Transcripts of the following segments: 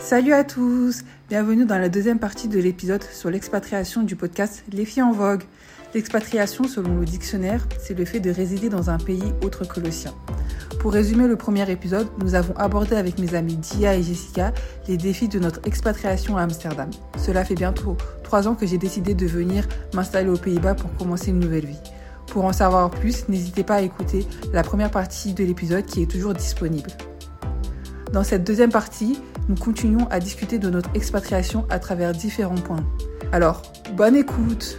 Salut à tous, bienvenue dans la deuxième partie de l'épisode sur l'expatriation du podcast Les filles en vogue. L'expatriation, selon le dictionnaire, c'est le fait de résider dans un pays autre que le sien. Pour résumer le premier épisode, nous avons abordé avec mes amis Dia et Jessica les défis de notre expatriation à Amsterdam. Cela fait bientôt trois ans que j'ai décidé de venir m'installer aux Pays-Bas pour commencer une nouvelle vie. Pour en savoir plus, n'hésitez pas à écouter la première partie de l'épisode qui est toujours disponible. Dans cette deuxième partie, nous continuons à discuter de notre expatriation à travers différents points. Alors, bonne écoute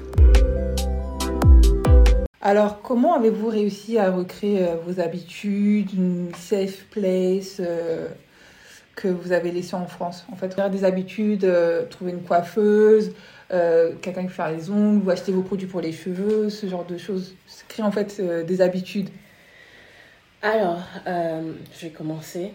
Alors, comment avez-vous réussi à recréer euh, vos habitudes, une safe place euh, que vous avez laissée en France? En fait, faire des habitudes, euh, trouver une coiffeuse, quelqu'un qui fait les ongles, acheter vos produits pour les cheveux, ce genre de choses. Créer en fait des habitudes. Alors, je vais commencer.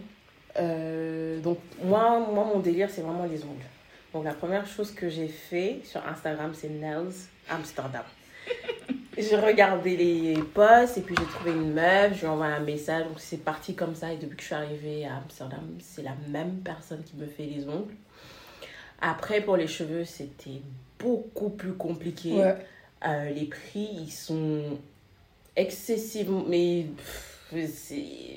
Euh, donc, moi, moi, mon délire, c'est vraiment les ongles. Donc, la première chose que j'ai fait sur Instagram, c'est Nails Amsterdam. j'ai regardé les posts et puis j'ai trouvé une meuf, je lui ai envoyé un message. Donc, c'est parti comme ça. Et depuis que je suis arrivée à Amsterdam, c'est la même personne qui me fait les ongles. Après, pour les cheveux, c'était beaucoup plus compliqué. Ouais. Euh, les prix, ils sont excessivement. Mais pff,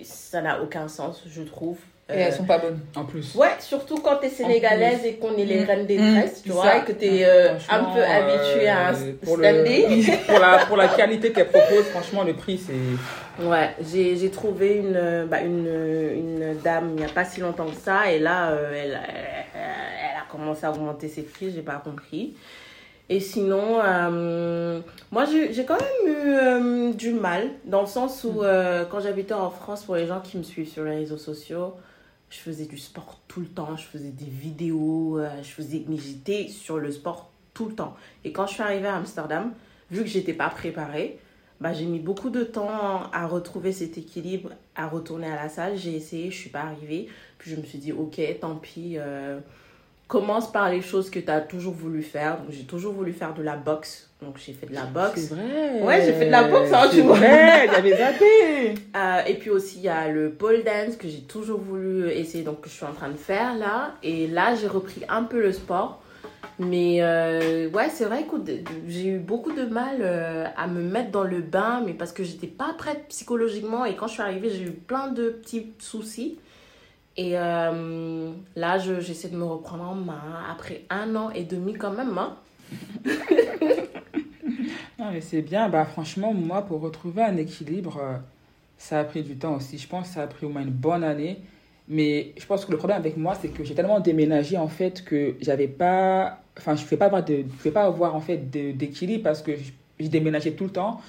ça n'a aucun sens, je trouve. Et Euh, elles sont pas bonnes, en plus. Ouais, surtout quand t'es sénégalaise et qu'on est les Mm. reines des Mm, tresses, tu c'est vois, et que t'es euh, un peu habitué à un euh, pour, le- standing. pour, la, pour la qualité qu'elle propose, franchement, le prix, c'est. Ouais, j'ai j'ai trouvé une, euh, bah, une, une dame il n'y a pas si longtemps que ça, et là, euh, elle, elle, a commencé à augmenter ses prix, j'ai pas compris. Et sinon, euh, moi j'ai j'ai quand même eu euh, du mal, dans le sens où euh, quand j'habitais en France, pour les gens qui me suivent sur les réseaux sociaux, je faisais du sport tout le temps, je faisais des vidéos, euh, je faisais, mais j'étais sur le sport tout le temps. Et quand je suis arrivée à Amsterdam, vu que j'étais pas préparée, bah, j'ai mis beaucoup de temps à retrouver cet équilibre, à retourner à la salle. J'ai essayé, je suis pas arrivée. Puis je me suis dit, ok, tant pis. euh, commence par les choses que tu as toujours voulu faire. Donc j'ai toujours voulu faire de la boxe. Donc j'ai fait de la boxe. C'est vrai. Ouais, j'ai fait de la boxe, hein, tu vois. j'avais zappé. Euh, et puis aussi, il y a le pole dance que j'ai toujours voulu essayer, donc que je suis en train de faire là. Et là, j'ai repris un peu le sport. Mais euh, ouais, c'est vrai que j'ai eu beaucoup de mal euh, à me mettre dans le bain, mais parce que j'étais pas prête psychologiquement. Et quand je suis arrivée, j'ai eu plein de petits soucis. Et euh, là, je- j'essaie de me reprendre en main après un an et demi quand même. Hein. Non, mais c'est bien. Bah, franchement, moi, pour retrouver un équilibre, euh, ça a pris du temps aussi. Je pense que ça a pris au moins une bonne année. Mais je pense que le problème avec moi, c'est que j'ai tellement déménagé, en fait, que j'avais pas... Enfin, je ne pouvais pas avoir, de... je pouvais pas avoir en fait, d'équilibre parce que j'ai déménagé tout le temps.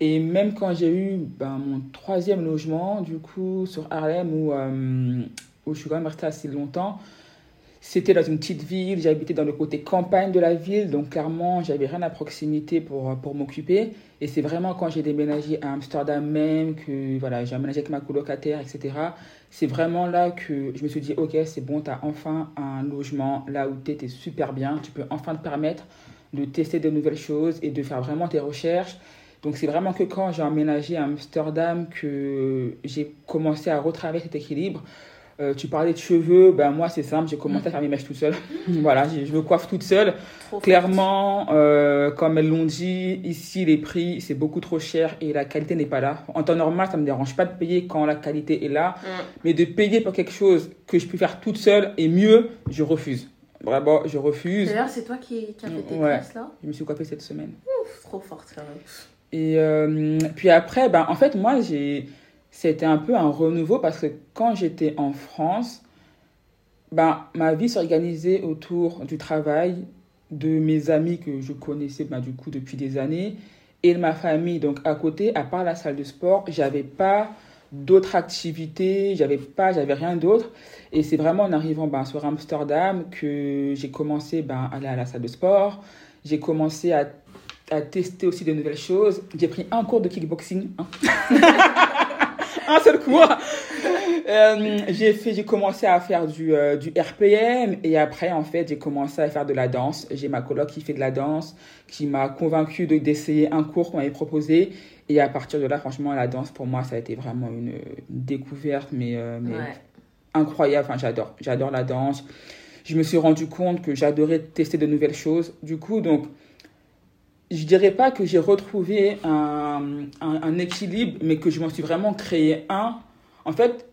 Et même quand j'ai eu ben, mon troisième logement, du coup, sur Harlem, où, euh, où je suis quand même restée assez longtemps, c'était dans une petite ville, j'habitais dans le côté campagne de la ville, donc clairement, j'avais rien à proximité pour, pour m'occuper. Et c'est vraiment quand j'ai déménagé à Amsterdam même, que voilà, j'ai emménagé avec ma colocataire, etc. C'est vraiment là que je me suis dit, ok, c'est bon, tu as enfin un logement là où tu es super bien, tu peux enfin te permettre de tester de nouvelles choses et de faire vraiment tes recherches. Donc c'est vraiment que quand j'ai emménagé à Amsterdam que j'ai commencé à retravailler cet équilibre. Euh, tu parlais de cheveux, ben moi c'est simple, j'ai commencé à faire mes mèches toute seule. voilà, je me coiffe toute seule. Trop Clairement, euh, comme elles l'ont dit, ici les prix c'est beaucoup trop cher et la qualité n'est pas là. En temps normal, ça me dérange pas de payer quand la qualité est là, Mm. mais de payer pour quelque chose que je peux faire toute seule et mieux, je refuse. Vraiment, je refuse. D'ailleurs, c'est toi qui, qui as fait tes Ouais. tresses là? Je me suis coiffée cette semaine. Ouf, Trop forte quand même. Et euh, puis après, ben, en fait, moi, j'ai, c'était un peu un renouveau parce que quand j'étais en France, ben, ma vie s'organisait autour du travail, de mes amis que je connaissais ben, du coup depuis des années et de ma famille. Donc à côté, à part la salle de sport, j'avais pas d'autres activités, j'avais pas, j'avais rien d'autre. Et c'est vraiment en arrivant ben, sur Amsterdam que j'ai commencé ben, à aller à la salle de sport. J'ai commencé à à tester aussi de nouvelles choses. J'ai pris un cours de kickboxing. hein. un seul cours. Euh, j'ai fait, j'ai commencé à faire du, euh, du RPM et après en fait j'ai commencé à faire de la danse. J'ai ma coloc qui fait de la danse, qui m'a convaincu de d'essayer un cours qu'on m'avait proposé et à partir de là franchement la danse pour moi ça a été vraiment une, une découverte mais, euh, mais Ouais. incroyable. Enfin, j'adore. J'adore la danse. Je me suis rendu compte que j'adorais tester de nouvelles choses. Du coup, donc, je dirais pas que j'ai retrouvé un, un, équilibre, mais que je m'en suis vraiment créé un. En fait,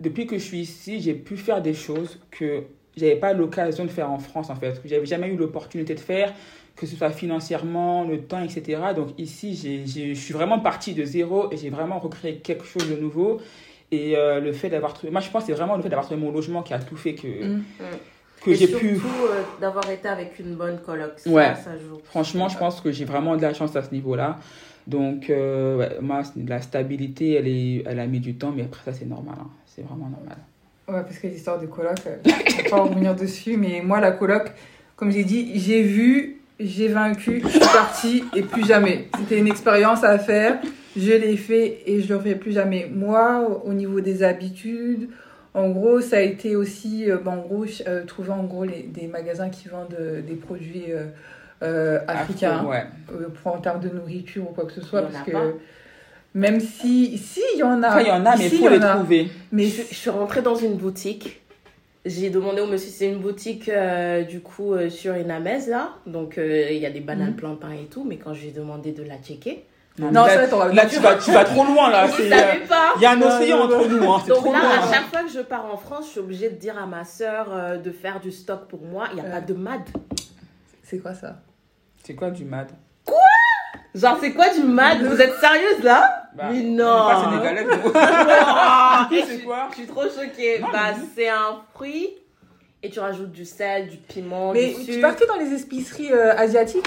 depuis que je suis ici, j'ai pu faire des choses que j'avais pas l'occasion de faire en France, en fait, que j'avais jamais eu l'opportunité de faire, que ce soit financièrement, le temps, etc. Donc ici, je suis vraiment partie de zéro et j'ai vraiment recréé quelque chose de nouveau. Et euh, le fait d'avoir trouvé, moi je pense que c'est vraiment le fait d'avoir trouvé mon logement qui a tout fait que, Mm. Que Et j'ai surtout, pu. euh, d'avoir été avec une bonne coloc. Ça, Ouais. ça joue. Franchement, je pense que j'ai vraiment de la chance à ce niveau-là. Donc, euh, ouais, moi, la stabilité, elle, est, elle a mis du temps, mais après ça, c'est normal. hein. C'est vraiment normal. Ouais, parce que l'histoire de coloc, euh, on va pas revenir dessus, mais moi, la coloc, comme j'ai dit, j'ai vu, j'ai vaincu, je suis partie et plus jamais. C'était une expérience à faire, je l'ai fait et je le refais plus jamais. Moi, au niveau des habitudes, en gros, ça a été aussi, euh, bah, en gros, je- euh, trouver en gros les, des magasins qui vendent euh, des produits euh, euh, africains, Afro, ouais. euh, pour- en termes de nourriture ou quoi que ce soit, Il y en parce a que pas. même si, si, il y en a. Enfin, il y en a, mais il faut il y les en a. trouver. Mais Je, je suis rentrée dans une boutique. J'ai demandé au monsieur, c'est une boutique euh, du coup euh, sur Inamez là. Donc euh, il y a des bananes Mhm. plantains et tout. Mais quand j'ai demandé de la checker, Non, Non, ça, là, là, tu, vas, tu vas trop loin, là. il C'est, euh, pas. Il y a un océan entre nous, hein. C'est Donc trop là, loin. à chaque fois que je pars en France, je suis obligée de dire à ma soeur de faire du stock pour moi. Il n'y a pas de MAD. c'est quoi ça? C'est quoi du mad? Genre, c'est quoi du MAD? Vous êtes sérieuse là? Bah, Mais non. sénégalais, C'est suis- quoi Je suis trop choquée. Non, bah, c'est un fruit et tu rajoutes du sel, du piment, Mais du tu partais dans les épiceries euh, asiatiques?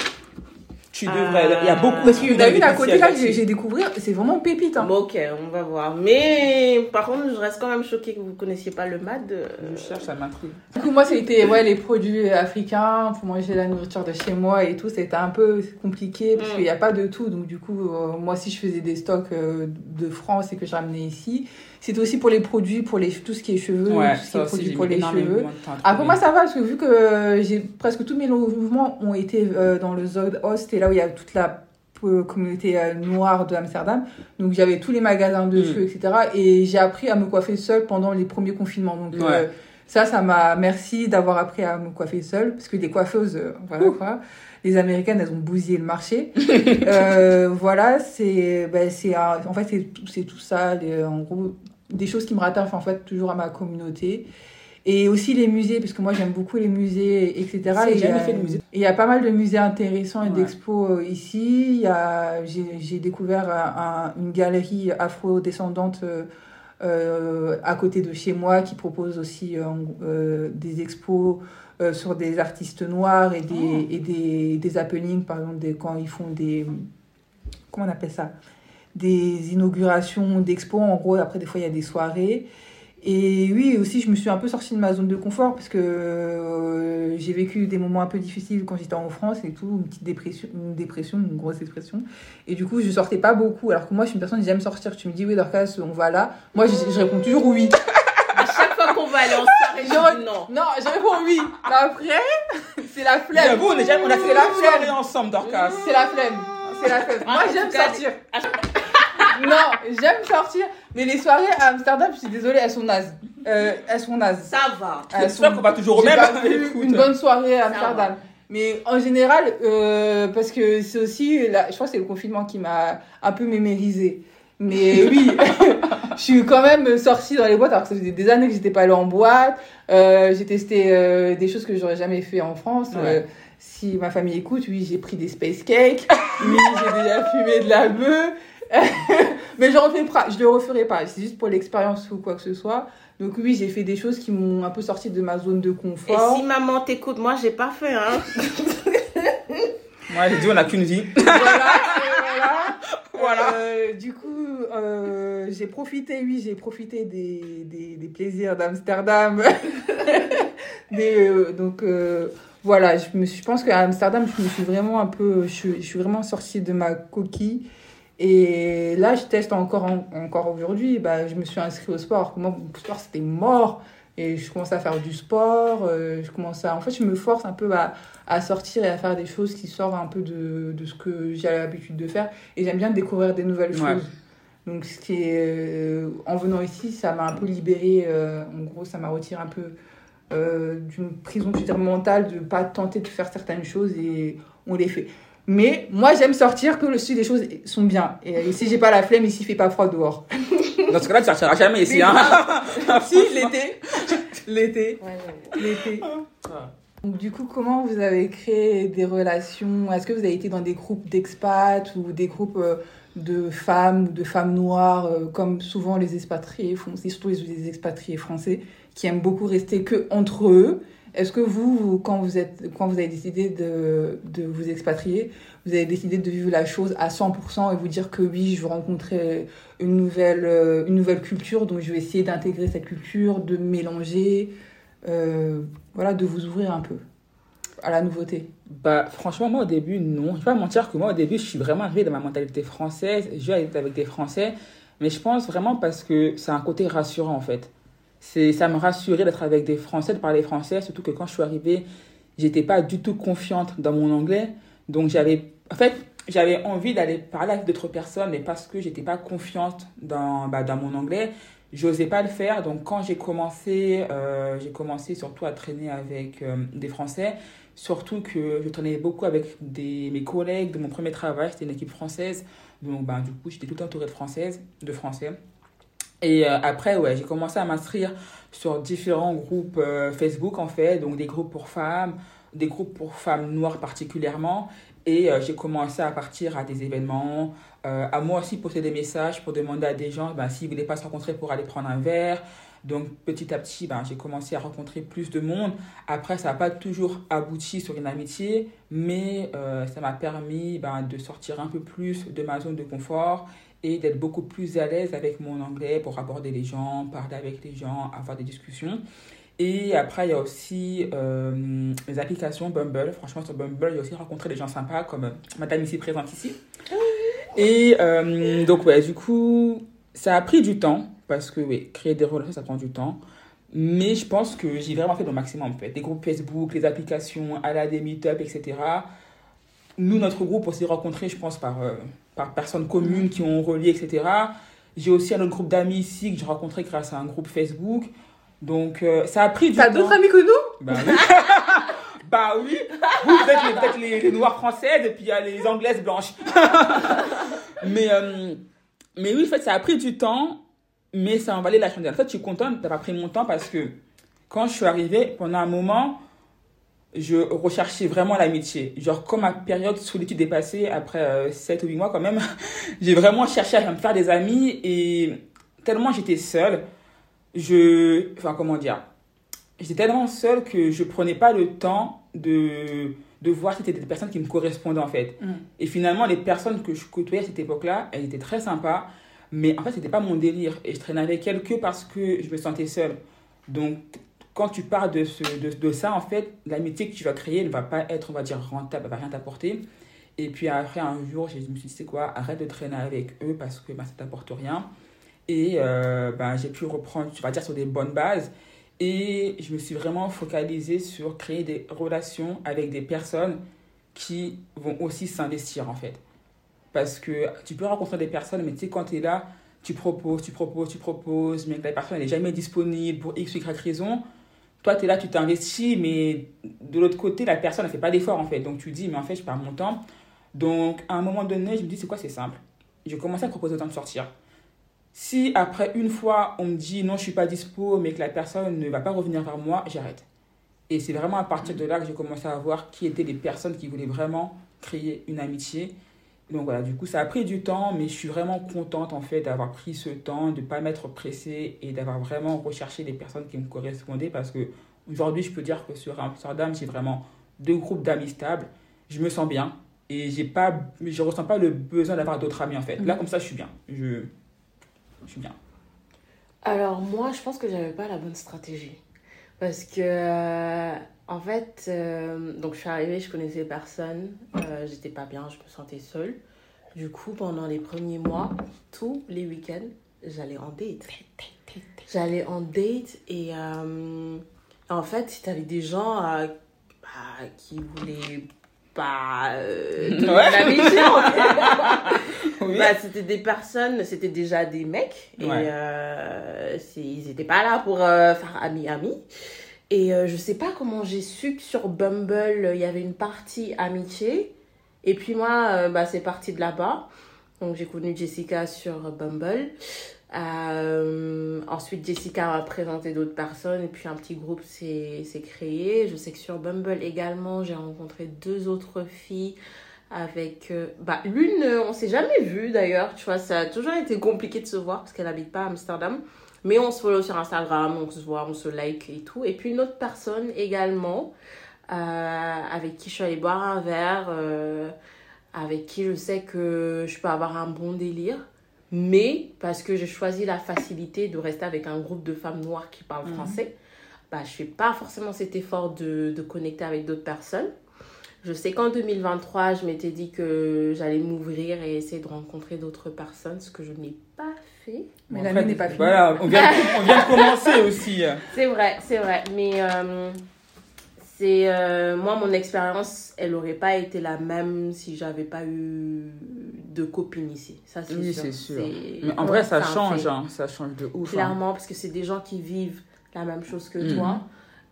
Tu devrais. Il y a beaucoup Parce de qu'il y en a une à côté là, j'ai j'ai découvert, c'est vraiment pépite. Hein. Bon, ok, on va voir. Mais par contre, je reste quand même choquée que vous connaissiez pas le MAD. euh, Je cherche, ça m'intrigue. Du coup, moi, ça a été ouais, les produits africains pour manger la nourriture de chez moi et tout. C'était un peu compliqué parce Mm. qu'il n'y a pas de tout. Donc, du coup, euh, moi, si je faisais des stocks euh, de France et que je ramenais ici, c'était aussi pour les produits, pour les, tout ce qui est cheveux, Ouais, tout ce qui est produits pour les cheveux. trouver. Après moi ça va parce que vu que euh, j'ai presque tous mes mouvements ont été euh, dans le Zod Ost et là où il y a toute la euh, communauté noire de Amsterdam donc j'avais tous les magasins de Mm. cheveux etc et j'ai appris à me coiffer seule pendant les premiers confinements donc euh, Ouais. ça ça m'a merci d'avoir appris à me coiffer seule parce que les coiffeuses euh, voilà Ouh. quoi les américaines elles ont bousillé le marché euh, voilà c'est ben, c'est un- en fait c'est tout, c'est tout ça les- en gros des choses qui me rattachent en fait toujours à ma communauté et aussi les musées, parce que moi j'aime beaucoup les musées, etc. Et il y a- fait de musée. il y a pas mal de musées intéressants et Ouais. d'expos euh, ici. Il y a, j'ai, découvert un- un- une galerie afro-descendante euh, euh, à côté de chez moi qui propose aussi euh, euh, des expos euh, sur des artistes noirs et des, Oh. et des, des happenings, par exemple des, quand ils font des... Comment on appelle ça? Des inaugurations d'expos, en gros, après des fois il y a des soirées. Et oui, aussi, je me suis un peu sortie de ma zone de confort parce que euh, j'ai vécu des moments un peu difficiles quand j'étais en France et tout, une petite dépression, une dépression, une grosse dépression. Et du coup, je sortais pas beaucoup. Alors que moi, je suis une personne, j'aime sortir. Tu me dis, oui, Dorcas, on va là. Moi, je, je réponds toujours oui. À chaque fois qu'on va aller en Genre- non. Non, je réponds oui. Mais après, c'est la flemme. J'avoue, on, est déjà- on a fait C'est la flemme. ensemble, Dorcas. C'est la flemme. C'est la flemme. Ah, Moi, en j'aime sortir. non, j'aime sortir. Mais les soirées à Amsterdam, je suis désolée, elles sont nazes. Euh, elles sont nazes. Ça va. Elles sûr qu'on va toujours au même. pas vu Écoute. une bonne soirée à Amsterdam. Mais en général, euh, parce que c'est aussi, la, je crois que c'est le confinement qui m'a un peu mémérisé. Mais oui, je suis quand même sortie dans les boîtes alors que ça faisait des années que j'étais pas allée en boîte. Euh, j'ai testé euh, des choses que j'aurais jamais fait en France. Ouais. Euh, si ma famille écoute, oui, j'ai pris des space cakes. Oui, j'ai déjà fumé de la bœuf. Mais je refais pas, je le referai pas. C'est juste pour l'expérience ou quoi que ce soit. Donc oui, j'ai fait des choses qui m'ont un peu sorti de ma zone de Et confort. si maman t'écoute, moi j'ai pas fait, hein. Moi, j'ai dit, on n'a qu'une vie. et voilà. Euh, du coup, euh, j'ai profité, oui, j'ai profité des, des, plaisirs d'Amsterdam. Euh, donc voilà, je, me suis, je pense qu'à Amsterdam, je me suis vraiment un peu, je, suis- vraiment sortie de ma coquille. Et là, je teste encore, en- encore aujourd'hui. Bah, je me suis inscrite au sport. Moi, mon sport, c'était mort. Et je commence à faire du sport. euh, je commence à, en fait, je me force un peu à, à sortir et à faire des choses qui sortent un peu de, de ce que j'ai l'habitude de faire. Et j'aime bien découvrir des nouvelles Ouais. choses. Donc, ce qui est, euh, en venant ici, ça m'a un peu libéré. euh, en gros, ça m'a retiré un peu euh, d'une prison mentale de pas tenter de faire certaines choses et on les fait. Mais moi, j'aime sortir que le si les choses sont bien. Et, si j'ai pas la flemme, ici, il fait pas froid dehors. Dans ce cas-là, tu sortiras jamais ici. Hein. si, l'été. L'été. Ouais. L'été. Donc, du coup, comment vous avez créé des relations? Est-ce que vous avez été dans des groupes d'expats ou des groupes euh, de femmes ou de femmes noires, euh, comme souvent les expatriés font, surtout les, les expatriés français qui aiment beaucoup rester que entre eux Est-ce que vous, vous, quand vous, êtes, quand vous avez décidé de, de vous expatrier, vous avez décidé de vivre la chose à 100% et vous dire que oui, je veux rencontrer une nouvelle, euh, une nouvelle culture, donc je vais essayer d'intégrer cette culture, de mélanger, euh, voilà, de vous ouvrir un peu à la nouveauté Bah, franchement, moi au début, non. Je vais pas mentir que moi au début, je suis vraiment arrivée dans ma mentalité française. Je vais avec des Français. Mais je pense vraiment parce que c'est un côté rassurant en fait. C'est, ça me rassurait d'être avec des Français, de parler français. Surtout que quand je suis arrivée, j'étais pas du tout confiante dans mon anglais. Donc j'avais, en fait, j'avais envie d'aller parler avec d'autres personnes, mais parce que j'étais pas confiante dans, bah, dans mon anglais, j'osais pas le faire. Donc quand j'ai commencé, euh, j'ai commencé surtout à traîner avec euh, des Français. Surtout que je traînais beaucoup avec des, mes collègues de mon premier travail, c'était une équipe française. Donc, ben, du coup, j'étais tout entourée de françaises, de français. Et euh, après, ouais, j'ai commencé à m'inscrire sur différents groupes Facebook, en fait. Donc, des groupes pour femmes, des groupes pour femmes noires particulièrement. Et euh, j'ai commencé à partir à des événements, euh, à moi aussi poster des messages pour demander à des gens ben, s'ils voulaient pas se rencontrer pour aller prendre un verre. Donc petit à petit, ben, j'ai commencé à rencontrer plus de monde. Après, ça n'a pas toujours abouti sur une amitié, mais euh, ça m'a permis ben, de sortir un peu plus de ma zone de confort et d'être beaucoup plus à l'aise avec mon anglais pour aborder les gens, parler avec les gens, avoir des discussions. Et après, il y a aussi euh, les applications Bumble. Franchement, sur Bumble, j'ai aussi rencontré des gens sympas comme euh, madame ici présente ici. Et euh, donc, ouais, du coup, ça a pris du temps parce que, oui, créer des relations, ça prend du temps. Mais je pense que j'ai vraiment fait le maximum, en fait. Des groupes Facebook, les applications, à des meet-up, etc. Nous, notre groupe, on s'est rencontrés, je pense, par, par personnes communes qui ont relié, etc. J'ai aussi un autre groupe d'amis ici que j'ai rencontré grâce à un groupe Facebook. Donc, euh, ça a pris du T'as temps. d'autres amis que nous? Bah oui. bah oui. Vous, vous êtes les- peut-être les, les noirs françaises et puis il y a les anglaises blanches. mais, euh, mais oui, en fait, ça a pris du temps, mais ça en valait la chandelle. En fait, je suis contente d'avoir pris mon temps parce que quand je suis arrivée, pendant un moment, je recherchais vraiment l'amitié. Genre, quand ma période solitude est passée, après euh, 7 ou 8 mois quand même, j'ai vraiment cherché à me faire des amis et tellement j'étais seule, je... Enfin, comment dire? J'étais tellement seule que je prenais pas le temps de, de voir si c'était des personnes qui me correspondaient en fait. Mm. Et finalement, les personnes que je côtoyais à cette époque-là, elles étaient très sympas, mais en fait, c'était pas mon délire. Et je traînais avec elles que parce que je me sentais seule. Donc, quand tu pars de, ce, de, de ça, en fait, l'amitié que tu vas créer ne va pas être, on va dire, rentable, elle va rien t'apporter. Et puis après, un jour, je me suis dit, c'est quoi, arrête de traîner avec eux parce que bah, ça t'apporte rien. Et euh, ben, j'ai pu reprendre, tu vas dire, sur des bonnes bases. Et je me suis vraiment focalisée sur créer des relations avec des personnes qui vont aussi s'investir en fait. Parce que tu peux rencontrer des personnes, mais tu sais, quand tu es là, tu proposes, tu proposes, tu proposes, mais que la personne n'est jamais disponible pour X ou Y raison. Toi, tu es là, tu t'investis, mais de l'autre côté, la personne ne fait pas d'effort en fait. Donc tu dis, mais en fait, je perds mon temps. Donc à un moment donné, je me dis, c'est quoi, c'est simple? J'ai commencé à proposer autant de sortir. Si après une fois, on me dit non, je suis pas dispo, mais que la personne ne va pas revenir vers moi, j'arrête. Et c'est vraiment à partir de là que j'ai commencé à voir qui étaient les personnes qui voulaient vraiment créer une amitié. Donc voilà, du coup, ça a pris du temps, mais je suis vraiment contente en fait d'avoir pris ce temps, de ne pas m'être pressée et d'avoir vraiment recherché les personnes qui me correspondaient parce que aujourd'hui, je peux dire que sur Amsterdam, j'ai vraiment deux groupes d'amis stables. Je me sens bien et j'ai pas, je ressens pas le besoin d'avoir d'autres amis en fait. Là, comme ça, je suis bien. Je, je suis. Alors moi, je pense que j'avais pas la bonne stratégie. Parce que, euh, en fait, euh, donc je suis arrivée, je connaissais personne, euh, j'étais pas bien, je me sentais seule. Du coup, pendant les premiers mois, tous les week-ends, j'allais en date. J'allais en date et en fait, t'avais des gens bah, qui voulaient pas euh, de oui. bah, c'était des personnes, c'était déjà des mecs. Et euh, ils n'étaient pas là pour euh, faire ami-ami. Et je sais pas comment j'ai su que sur Bumble, il y avait une partie amitié. Et puis moi, bah, c'est parti de là-bas. Donc j'ai connu Jessica sur Bumble. Euh, ensuite, Jessica a présenté d'autres personnes et puis un petit groupe s'est créé. Je sais que sur Bumble également, j'ai rencontré deux autres filles avec... Euh, bah, l'une, on s'est jamais vu d'ailleurs, tu vois, ça a toujours été compliqué de se voir parce qu'elle habite pas à Amsterdam. Mais on se follow sur Instagram, on se voit, on se like et tout. Et puis une autre personne également, euh, avec qui je suis allée boire un verre, avec qui je sais que je peux avoir un bon délire. Mais parce que j'ai choisi la facilité de rester avec un groupe de femmes noires qui parlent mhm. français, bah, je ne fais pas forcément cet effort de, de connecter avec d'autres personnes. Je sais qu'en 2023, je m'étais dit que j'allais m'ouvrir et essayer de rencontrer d'autres personnes, ce que je n'ai pas fait. Mais l'année n'est pas finie. Voilà, on vient, on vient de commencer aussi. C'est vrai, c'est vrai. Mais euh, c'est euh, moi mon expérience elle aurait pas été la même si j'avais pas eu de copine ici. Ça c'est oui, c'est sûr. Mais en vrai ça change hein, ça change de ouf hein. clairement parce que c'est des gens qui vivent la même chose que mhm. toi.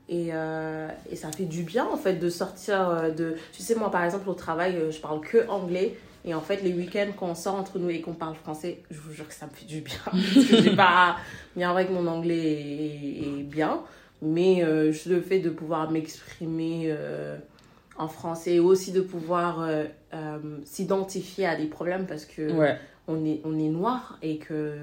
Et, euh, et ça fait du bien en fait de sortir euh, de tu sais moi par exemple au travail je parle que anglais. Et en fait les week-ends quand on sort entre nous et qu'on parle français je vous jure que ça me fait du bien. Parce que j'ai pas bien vrai que mon anglais est bien mais euh, le fait de pouvoir m'exprimer euh, en français et aussi de pouvoir euh, s'identifier à des problèmes parce que on, est, on est noir et que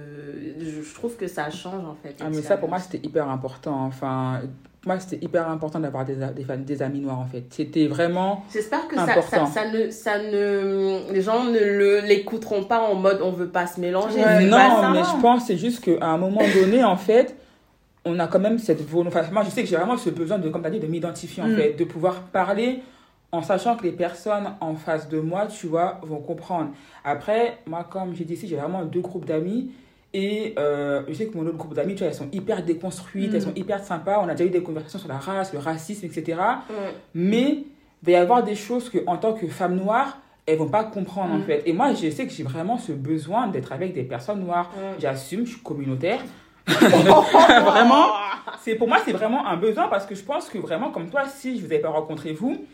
je, trouve que ça change en fait. Ah, mais ça pour moi c'était hyper important. Enfin, moi c'était hyper important d'avoir des, des, des, amis noirs en fait. C'était vraiment. J'espère que ça, ça, ça, ne, ça ne. Les gens ne l'écouteront pas en mode on veut pas se mélanger. non, mais je pense c'est juste qu'à un moment donné en fait on a quand même cette volonté. Enfin, moi, je sais que j'ai vraiment ce besoin de, comme tu as dit, de m'identifier, en mm. fait, de pouvoir parler en sachant que les personnes en face de moi, tu vois, vont comprendre. Après, moi, comme j'ai dit ici, j'ai vraiment deux groupes d'amis. Et euh, je sais que mon autre groupe d'amis, tu vois, elles sont hyper déconstruites, elles mm. sont hyper sympas. On a déjà eu des conversations sur la race, le racisme, etc. Mm. Mais il va y avoir des choses que, en tant que femme noire, elles vont pas comprendre en fait. Et moi, je sais que j'ai vraiment ce besoin d'être avec des personnes noires. J'assume, je suis communautaire. vraiment, c'est pour moi c'est vraiment un besoin parce que je pense que vraiment comme toi, si je vous avais pas rencontré vous,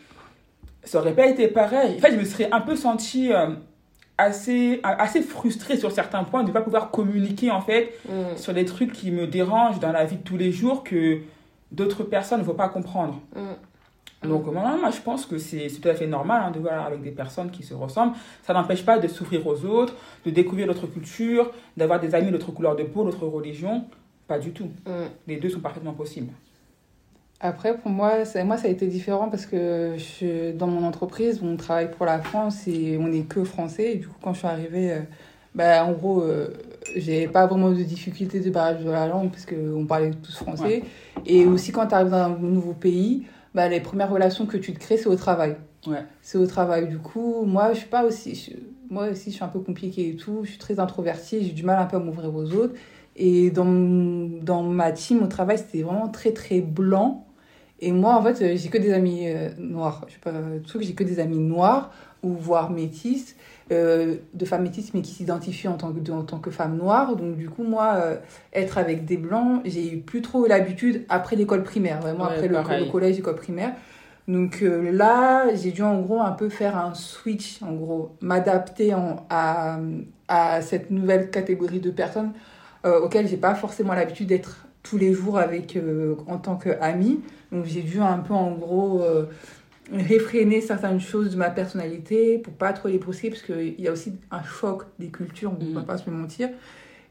ça aurait pas été pareil. En fait, je me serais un peu sentie euh, assez assez frustrée sur certains points de ne pas pouvoir communiquer en fait mm. sur des trucs qui me dérangent dans la vie de tous les jours que d'autres personnes ne vont pas comprendre. Mm. Donc, moi, moi, je pense que c'est tout à fait normal hein, de voir avec des personnes qui se ressemblent. Ça n'empêche pas de s'ouvrir aux autres, de découvrir notre culture, d'avoir des amis d'autres couleurs de peau, d'autres religions. Pas du tout. Mm. Les deux sont parfaitement possibles. Après, pour moi, ça, moi, ça a été différent parce que je, dans mon entreprise, on travaille pour la France et on n'est que français. Et du coup, quand je suis arrivée, euh, bah, en gros, euh, j'ai pas vraiment de difficulté de barrage de la langue parce qu'on parlait tous français. Et aussi, quand tu arrives dans un nouveau pays, bah, les premières relations que tu te crées, c'est au travail. Ouais. C'est au travail. Du coup, moi, je suis pas aussi. moi aussi, je suis un peu compliquée et tout. Je suis très introvertie. J'ai du mal un peu à m'ouvrir aux autres. Et dans, dans ma team au travail, c'était vraiment très, très blanc. Et moi, en fait, j'ai que des amis euh, noirs. Je sais pas, truc, j'ai que des amis noirs ou voire métis. Euh, de femmes métisses, mais qui s'identifient en, tant que, en tant que femme noire. Donc, du coup, moi, euh, être avec des blancs, j'ai eu plus trop l'habitude après l'école primaire, vraiment après le, collège, l'école primaire. Donc euh, là, j'ai dû en gros un peu faire un switch, en gros, m'adapter à, à cette nouvelle catégorie de personnes auxquelles j'ai pas forcément l'habitude d'être tous les jours avec en tant qu'amie. Donc j'ai dû un peu en gros réfréner certaines choses de ma personnalité pour pas trop les brusquer parce qu'il y a aussi un choc des cultures, on ne va mm. pas se mentir.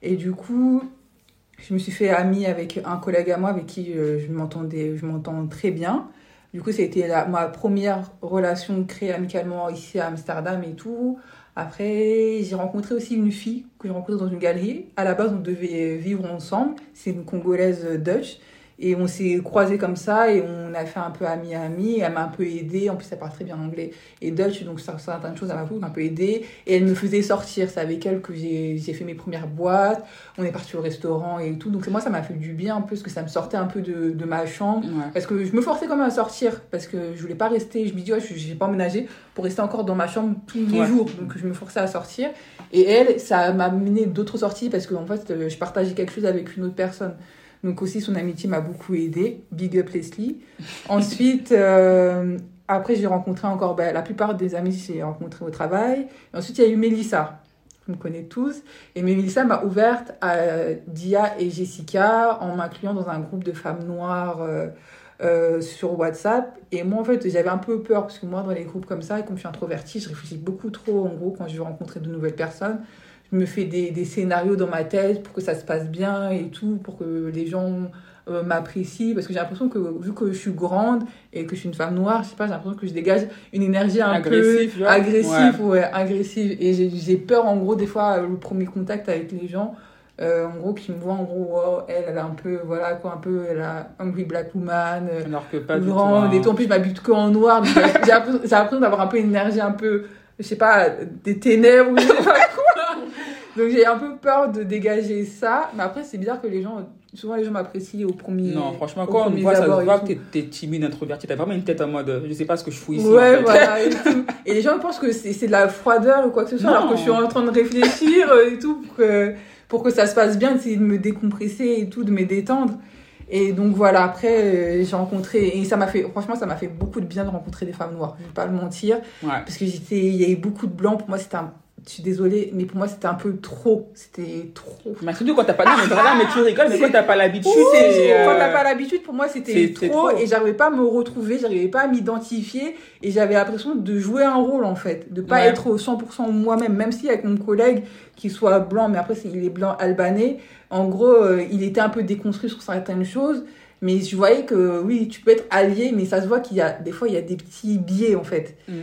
Et du coup, je me suis fait amie avec un collègue à moi avec qui euh, je m'entendais, je m'entends très bien. Du coup, ça a été ma première relation créée amicalement ici à Amsterdam et tout. Après, j'ai rencontré aussi une fille que j'ai rencontrée dans une galerie. À la base, on devait vivre ensemble. C'est une Congolaise Dutch. Et on s'est croisés comme ça et on a fait un peu ami-ami. Elle m'a un peu aidé. En plus, elle parle très bien anglais et Dutch, donc ça, certaines choses, elle m'a un peu aidé. Et elle me faisait sortir. C'est avec elle que j'ai fait mes premières boîtes. On est parti au restaurant et tout. Donc moi, ça m'a fait du bien un peu parce que ça me sortait un peu de, de ma chambre. Parce que je me forçais quand même à sortir parce que je voulais pas rester. Je me dis, ouais, je n'ai pas emménagé pour rester encore dans ma chambre tous les jours. Donc je me forçais à sortir. Et elle, ça m'a mené d'autres sorties parce que en fait, je partageais quelque chose avec une autre personne. Donc aussi, son amitié m'a beaucoup aidé. Big up Leslie. Ensuite, euh, après, j'ai rencontré encore ben, la plupart des amis que j'ai rencontrés au travail. Ensuite, il y a eu Mélissa. Vous me connaissez tous. Et Mélissa m'a ouverte à Dia et Jessica en m'incluant dans un groupe de femmes noires euh, euh, sur WhatsApp. Et moi, en fait, j'avais un peu peur parce que moi, dans les groupes comme ça, et comme je suis introvertie, je réfléchis beaucoup trop, en gros, quand je veux rencontrer de nouvelles personnes je me fais des, des, scénarios dans ma tête pour que ça se passe bien et tout, pour que les gens euh, m'apprécient. Parce que j'ai l'impression que, vu que je suis grande et que je suis une femme noire, je sais pas, j'ai l'impression que je dégage une énergie un agressive, peu agressive, ouais. agressive. Et j'ai peur, en gros, des fois, le premier contact avec les gens. Euh, en gros, qui me voient, en gros, oh, elle, elle a un peu, voilà, quoi, un peu, elle a Hungry Black Woman. Euh, Alors que pas grande, du tout. Et en plus, je m'habite que en noir. J'ai l'impression d'avoir un peu une énergie un peu, je sais pas, des ténèbres ou je sais pas quoi. Donc j'ai un peu peur de dégager ça. Mais après, c'est bizarre que les gens, souvent les gens m'apprécient au premier. Non, franchement, quand on voit ça, se voit que t'es timide, introverti, t'as vraiment une tête en mode, je sais pas ce que je fous ici. Ouais, en fait. voilà. Et, tout. et, les gens pensent que c'est de la froideur ou quoi que ce soit, Non. alors que je suis en train de réfléchir et tout pour que, pour que ça se passe bien, d'essayer de me décompresser et tout, de me détendre. Et donc voilà, après, euh, j'ai rencontré, et ça m'a fait, franchement, ça m'a fait beaucoup de bien de rencontrer des femmes noires, je vais pas le mentir. Ouais. Parce que j'étais, il y avait beaucoup de blancs, pour moi, c'était un, je suis désolée, mais pour moi, c'était un peu trop. C'était trop. Mais surtout quand t'as pas, non, mais vraiment, mais tu rigoles, mais quand t'as pas l'habitude, c'est, euh, Quand t'as pas l'habitude, pour moi, c'était trop, trop. et j'arrivais pas à me retrouver, j'arrivais pas à m'identifier, et j'avais l'impression de jouer un rôle, en fait, de pas Ouais. être au 100% moi-même, même si avec mon collègue, qui soit blanc, mais après, c'est- il est blanc albanais, en gros, euh, il était un peu déconstruit sur certaines choses, mais je voyais que, oui, tu peux être allié, mais ça se voit qu'il y a, des fois, il y a des petits biais, en fait. Mm.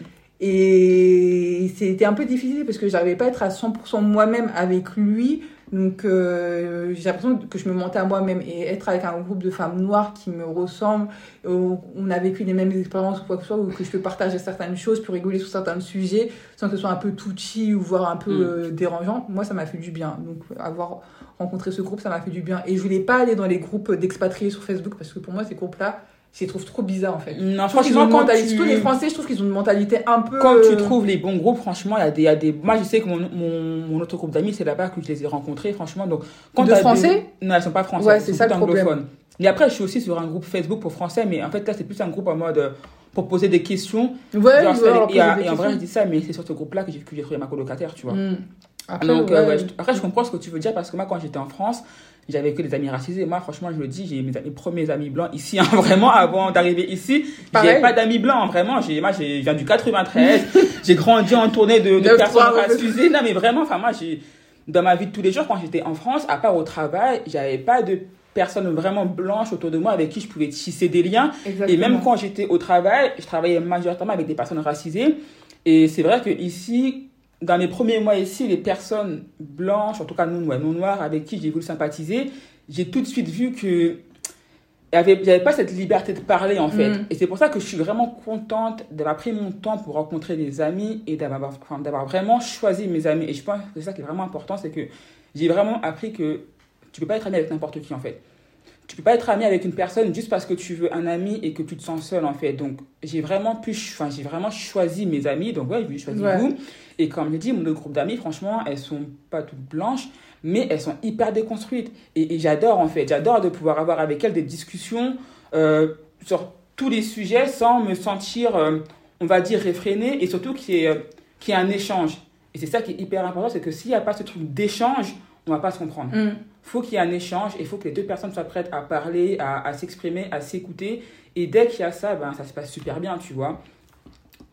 Et c'était un peu difficile parce que j'arrivais pas à être à 100% moi-même avec lui. Donc euh, j'ai l'impression que je me mentais à moi-même et être avec un groupe de femmes noires qui me ressemblent, où on a vécu les mêmes expériences ou quoi que ce soit, ou que je peux partager certaines choses, pour rigoler sur certains sujets, sans que ce soit un peu touchy ou voire un peu Mm. euh, dérangeant. Moi, ça m'a fait du bien. Donc avoir rencontré ce groupe, ça m'a fait du bien. Et je voulais pas aller dans les groupes d'expatriés sur Facebook parce que pour moi, ces groupes-là, je les trouve trop bizarres en fait. non, franchement, quand tu, surtout les Français, je trouve qu'ils ont une mentalité un peu. quand tu euh, trouves les bons groupes, franchement, il y a des, y a des, moi, je sais que mon, mon, mon autre groupe d'amis, c'est là-bas que je les ai rencontrés, franchement, donc, quand De t'as des- Français Non, elles sont pas françaises. Ouais, c'est ça le anglophones. Et après, je suis aussi sur un groupe Facebook pour français, mais en fait, là, c'est plus un groupe en mode, euh, pour poser des questions. Ouais, Genre, ils leur et, à- des et en vrai, je dis ça, mais c'est sur ce groupe-là que j'ai trouvé ma colocataire, tu vois. Mm. Après, Donc, euh, ouais. ouais, je- après, je comprends ce que tu veux dire parce que moi, quand j'étais en France, j'avais que des amis racisés. Moi, franchement, je le dis, j'ai mes, premiers amis blancs ici, hein, vraiment, avant d'arriver ici. J'ai pas d'amis blancs, hein, vraiment. J'ai, moi, je viens du 93. j'ai grandi entouré de, de personnes racisées. Non, mais vraiment, enfin, moi, j'ai, dans ma vie de tous les jours, quand j'étais en France, à part au travail, j'avais pas de personnes vraiment blanches autour de moi avec qui je pouvais tisser des liens. Et même quand j'étais au travail, je travaillais majoritairement avec des personnes racisées. Et c'est vrai que ici, dans mes premiers mois ici, les personnes blanches, en tout cas non, ouais, non noires, avec qui j'ai voulu sympathiser, j'ai tout de suite vu que il avait, pas cette liberté de parler en fait. Mm. Et c'est pour ça que je suis vraiment contente d'avoir pris mon temps pour rencontrer des amis et d'avoir enfin, d'avoir vraiment choisi mes amis. Et je pense que c'est ça qui est vraiment important, c'est que j'ai vraiment appris que tu peux pas être ami avec n'importe qui en fait. Tu peux pas être ami avec une personne juste parce que tu veux un ami et que tu te sens seul en fait. Donc j'ai vraiment pu, enfin j'ai vraiment choisi mes amis. Donc ouais, j'ai choisi Ouais. vous. Et comme je dis, mon groupe d'amis, franchement, elles sont pas toutes blanches, mais elles sont hyper déconstruites. Et, et j'adore en fait, j'adore de pouvoir avoir avec elles des discussions euh, sur tous les sujets sans me sentir, euh, on va dire, réfréné et surtout qu'il y, ait, euh, qu'il y ait un échange. Et c'est ça qui est hyper important, c'est que s'il n'y a pas ce truc d'échange, on va pas se comprendre Mm. faut qu'il y ait un échange et il faut que les deux personnes soient prêtes à parler, à, s'exprimer, à s'écouter. Et dès qu'il y a ça, ben, ça se passe super bien, tu vois.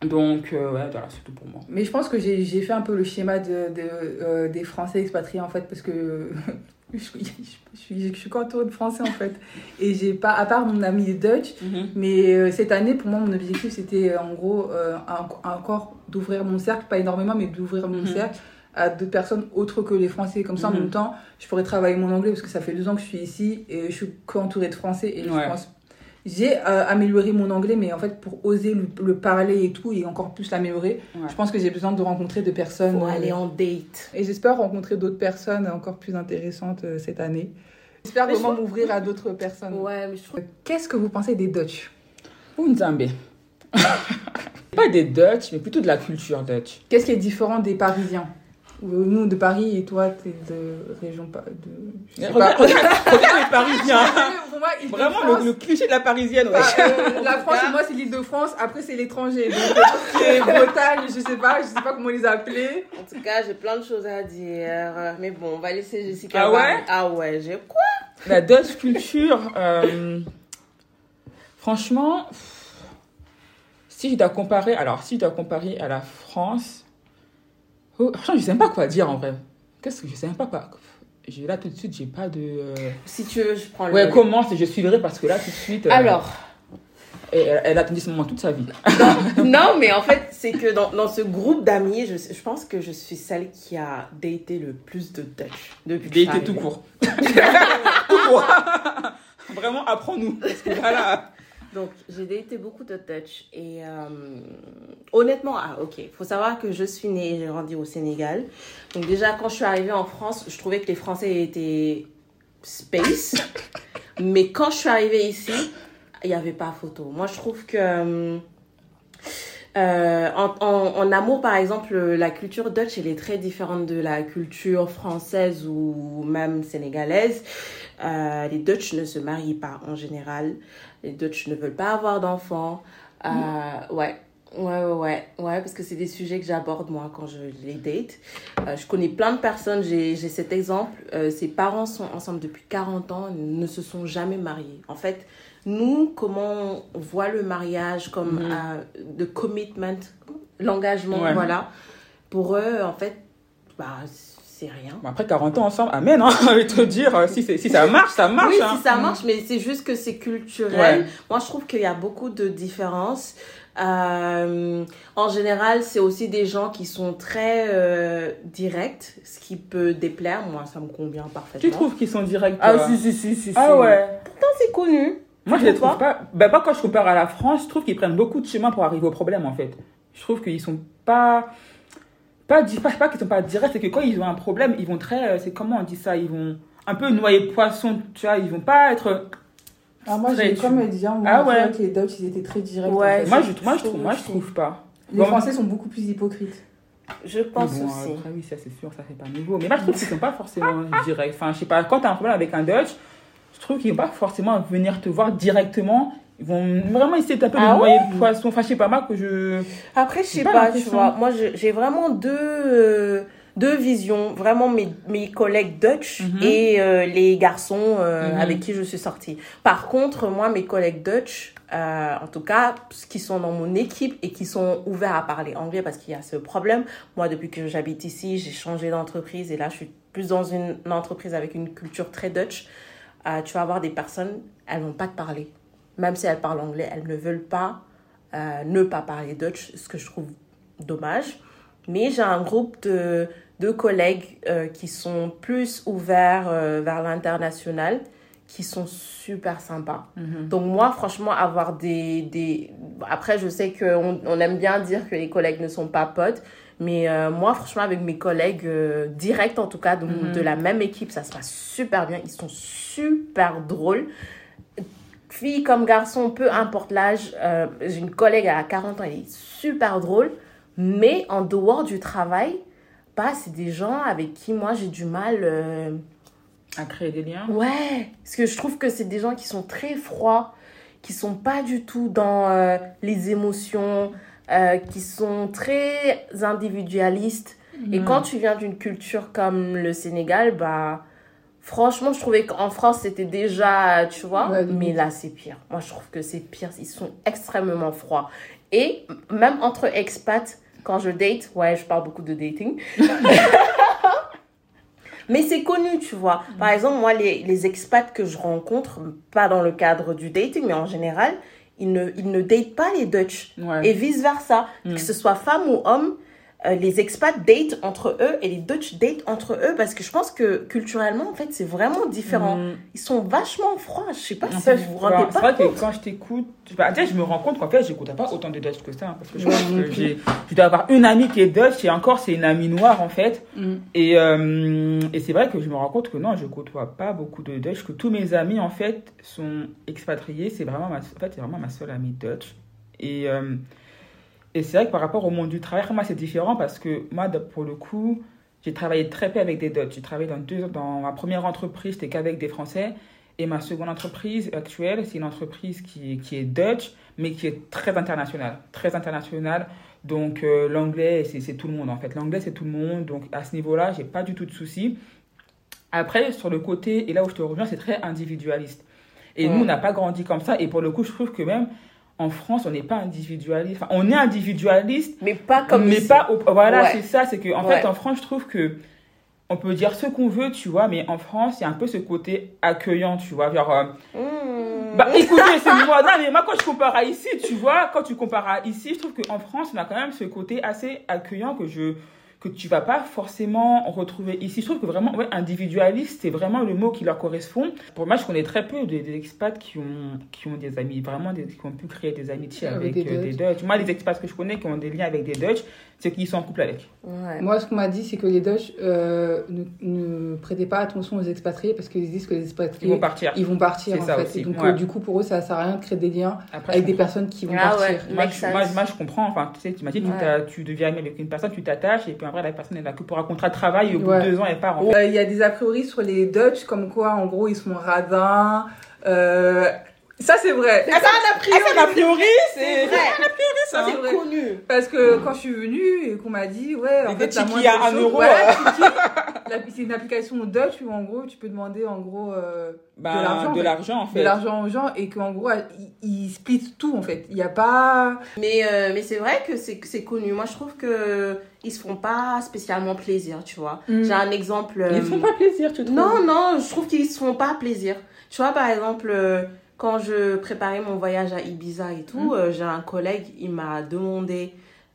Donc, euh, ouais, voilà, c'est tout pour moi. Mais je pense que j'ai fait un peu le schéma de, de, euh, des Français expatriés en fait parce que je suis, je suis, je suis Français en fait. Et j'ai pas, à part mon ami Dutch, mais euh, cette année pour moi mon objectif c'était en gros un- encore d'ouvrir mon cercle, pas énormément mais d'ouvrir mon Mhm. cercle à d'autres personnes autres que les Français. Comme ça, en Mhm. même temps, je pourrais travailler mon anglais parce que ça fait deux ans que je suis ici et je suis qu'entourée de Français. Et Ouais. je pense. J'ai euh, amélioré mon anglais, mais en fait, pour oser le, le parler et tout, et encore plus l'améliorer, Ouais. je pense que j'ai besoin de rencontrer des personnes. Faut euh, aller en date. Et j'espère rencontrer d'autres personnes encore plus intéressantes euh, cette année. J'espère je vraiment m'ouvrir à d'autres personnes. Ouais, mais je trouve. Qu'est-ce que vous pensez des Dutch? Unzambe. Pas des Dutch, mais plutôt de la culture Dutch. Qu'est-ce qui est différent des Parisiens? Nous, de Paris, et toi, t'es de région... pa- De... je sais Regarde, pas. regarde, regarde les Parisiens. Pour moi, Vraiment le, le cliché de la Parisienne, ouais. bah, euh, la France, moi, c'est l'île de France. Après, c'est l'étranger. Donc, euh, Bretagne, je sais pas, je sais pas comment les appeler. En tout cas, j'ai plein de choses à dire. Mais bon, on va laisser Jessica. Ah parler. ouais Ah ouais, j'ai quoi? La Dutch culture, euh, franchement, si je dois comparer, alors si je dois comparer à la France, oh, je sais même pas quoi dire en vrai. Qu'est-ce que je sais même pas quoi. Je, là tout de suite, j'ai pas de. euh, Si tu veux, je prends le. Ouais, commence et je suivrai parce que là tout de suite. euh, Alors, elle, elle a attendu ce moment toute sa vie. non, mais en fait, c'est que dans, dans ce groupe d'amis, je, je pense que je suis celle qui a daté le plus de Dutch depuis D'été tout court. tout court. Vraiment, apprends-nous. Parce que là, là. Donc, j'ai daté beaucoup de Dutch. Et euh, honnêtement, ah, ok, il faut savoir que je suis née et j'ai grandi au Sénégal. Donc, déjà, quand je suis arrivée en France, je trouvais que les Français étaient space. Mais quand je suis arrivée ici, il n'y avait pas photo. Moi, je trouve que. euh, euh, en, amour, par exemple, la culture Dutch, elle est très différente de la culture française ou même sénégalaise. Les Dutch ne se marient pas en général. Les Dutch ne veulent pas avoir d'enfants. Euh, ouais. Ouais, ouais, ouais, ouais, parce que c'est des sujets que j'aborde moi quand je les date. Euh, je connais plein de personnes, j'ai cet exemple. Euh, ses parents sont ensemble depuis 40 ans, ne se sont jamais mariés. En fait, nous, comment on voit le mariage comme euh, de commitment, l'engagement, Ouais. voilà. Pour eux, en fait, bah, rien. Après 40 ans ensemble, amen, hein, je vais te dire, euh, si, ça marche, ça marche. oui, hein. si ça marche, mais c'est juste que c'est culturel. Ouais. Moi, je trouve qu'il y a beaucoup de différences. Euh, en général, c'est aussi des gens qui sont très euh, directs, ce qui peut déplaire. Moi, ça me convient parfaitement. Tu trouves qu'ils sont directs Ah, si, si, si, si. Ah si. ouais. Pourtant, c'est connu. Moi, Tu je les trouve pas. Ben, pas quand je compare à la France, je trouve qu'ils prennent beaucoup de chemin pour arriver au problème, en fait. Je trouve qu'ils sont pas. Pas, pas, pas qu'ils sont pas directs, c'est que quand ils ont un problème, ils vont très. euh, C'est comment on dit ça Ils vont un peu noyer le poisson, tu vois, ils vont pas être. Alors moi, j'ai comme hein, moi, Ah je ouais. que les Dutch, ils étaient très directs. en Ouais, fait. Moi, je- moi, je trouve, moi, je trouve pas. Les Bon, Français sont beaucoup plus hypocrites. Je pense bon, aussi. Après, oui, ça c'est sûr, ça fait pas nouveau. Mais moi, je trouve qu'ils sont pas forcément directs. Enfin, je sais pas, quand t'as un problème avec un Dutch, je trouve qu'ils vont pas forcément venir te voir directement. Ils vont vraiment essayer de peu Ah de noyer le poisson. Enfin, je sais pas, moi, que je. Après, je sais pas pas, tu vois. Moi, j'ai vraiment deux, euh, deux visions. Vraiment, mes, mes collègues Dutch Mhm. et euh, les garçons euh, Mhm. avec qui je suis sortie. Par contre, moi, mes collègues Dutch, en tout cas, qui sont dans mon équipe et qui sont ouverts à parler anglais parce qu'il y a ce problème. Moi, depuis que j'habite ici, j'ai changé d'entreprise et là, je suis plus dans une, une entreprise avec une culture très Dutch. Tu vas avoir des personnes, elles vont pas te parler. Même si elles parlent anglais, elles ne veulent pas euh, ne pas parler Dutch, ce que je trouve dommage. Mais j'ai un groupe de, de collègues euh, qui sont plus ouverts euh, vers l'international, qui sont super sympas. Donc moi, franchement, avoir des... des... Après, je sais qu'on on aime bien dire que les collègues ne sont pas potes, mais euh, moi, franchement, avec mes collègues euh, directs, en tout cas, de, Mhm. de la même équipe, ça se passe super bien. Ils sont super drôles. Fille comme garçon, peu importe l'âge, euh, j'ai une collègue à 40 ans, elle est super drôle, mais en dehors du travail, bah, c'est des gens avec qui moi j'ai du mal... euh, À créer des liens. Ouais, parce que je trouve que c'est des gens qui sont très froids, qui sont pas du tout dans euh, les émotions, euh, qui sont très individualistes. Et Mhm. quand tu viens d'une culture comme le Sénégal, bah franchement, je trouvais qu'en France c'était déjà, tu vois, Ouais, mais là c'est pire. Moi, je trouve que c'est pire. Ils sont extrêmement froids. Et même entre expats, quand je date, ouais, je parle beaucoup de dating. Mais c'est connu, tu vois. Par exemple, moi, les, les expats que je rencontre, pas dans le cadre du dating, mais en général, ils ne, ils ne datent pas les Dutch. Ouais. Et vice-versa. Mm. Que ce soit femme ou homme, euh, les expats date entre eux et les Dutch date entre eux parce que je pense que culturellement en fait c'est vraiment différent. Mm. Ils sont vachement froids. Je sais pas En si fait, vous vous rendez c'est pas vrai compte. que quand je t'écoute, bah, je me rends compte qu'en fait, j'écoute pas autant de Dutch que ça. hein, parce que je pense que j'ai, je dois avoir une amie qui est Dutch et encore, c'est une amie noire en fait. Mm. Et, euh, et c'est vrai que je me rends compte que non, je côtoie pas beaucoup de Dutch, que tous mes amis en fait sont expatriés. C'est vraiment ma, en fait, c'est vraiment ma seule amie Dutch. Et, euh, et c'est vrai que par rapport au monde du travail, moi c'est différent parce que moi, pour le coup, j'ai travaillé très peu avec des Dutch. J'ai travaillé dans deux, dans ma première entreprise, c'était qu'avec des Français. Et ma seconde entreprise actuelle, c'est une entreprise qui, qui est Dutch, mais qui est très internationale. Très internationale. Donc euh, l'anglais, c'est c'est tout le monde en fait. L'anglais, c'est tout le monde. Donc à ce niveau-là, j'ai pas du tout de soucis. Après, sur le côté, et là où je te reviens, c'est très individualiste. Et Ouais. nous, on n'a pas grandi comme ça. Et pour le coup, je trouve que même en France, on n'est pas individualiste. Enfin, on est individualiste, Mais pas comme mais ici. pas au- voilà Ouais. c'est ça c'est que en Ouais. fait en France je trouve que on peut dire ce qu'on veut tu vois mais en France il y a un peu ce côté accueillant tu vois genre euh, Mmh. bah écoutez c'est moi non mais moi quand je compare à ici tu vois quand tu compares à ici je trouve qu'en France on a quand même ce côté assez accueillant que je que tu vas pas forcément retrouver ici. Je trouve que vraiment, ouais, individualiste, c'est vraiment le mot qui leur correspond. Pour moi, je connais très peu des, des expats qui ont, qui ont des amis, vraiment des, qui ont pu créer des amitiés Avec avec, des euh, des Dutch. Moi, les expats que je connais qui ont des liens avec des Dutch, c'est qu'ils sont en couple avec. Ouais. Moi, ce qu'on m'a dit, c'est que les Dutch euh, ne, ne prêtaient pas attention aux expatriés parce qu'ils disent que les Ils expatriés, vont partir. ils vont partir en ça fait. aussi, Et donc, ouais. euh, du coup, pour eux, ça sert à rien de créer des liens Après, avec des personnes qui vont Ah partir. ouais. Moi je, moi, moi, je comprends. Enfin, tu sais, tu imagines, Ouais. tu, tu deviens ami avec une personne, tu t'attaches, et puis après, la personne, elle a que pour un contrat de travail, et au bout Ouais. de deux ans, elle part. En fait. Euh, Il y a des a priori sur les Dutch, comme quoi, en gros, ils sont radins. Euh, ça, c'est vrai. Ça, a pris. a priori, C'est vrai. Ça, C'est connu. Parce que quand je suis venue et qu'on m'a dit, ouais, en Les fait, la moindre a un euro, euh. C'est une application Dutch où, en gros, tu peux demander, en gros, euh, Ben, de l'argent. en de fait. l'argent, en de fait. l'argent aux gens et qu'en gros, ils, splitent tout, en fait. Il n'y a pas... Mais, euh, mais c'est vrai que c'est c'est connu. Moi, je trouve que ils se font pas spécialement plaisir, tu vois. Mm. J'ai un exemple. Ils euh, font pas plaisir, tu trouves? Non, non, je trouve qu'ils se font pas plaisir. Tu vois, par exemple, euh, quand je préparais mon voyage à Ibiza et tout, Mm. euh, j'ai un collègue, il m'a demandé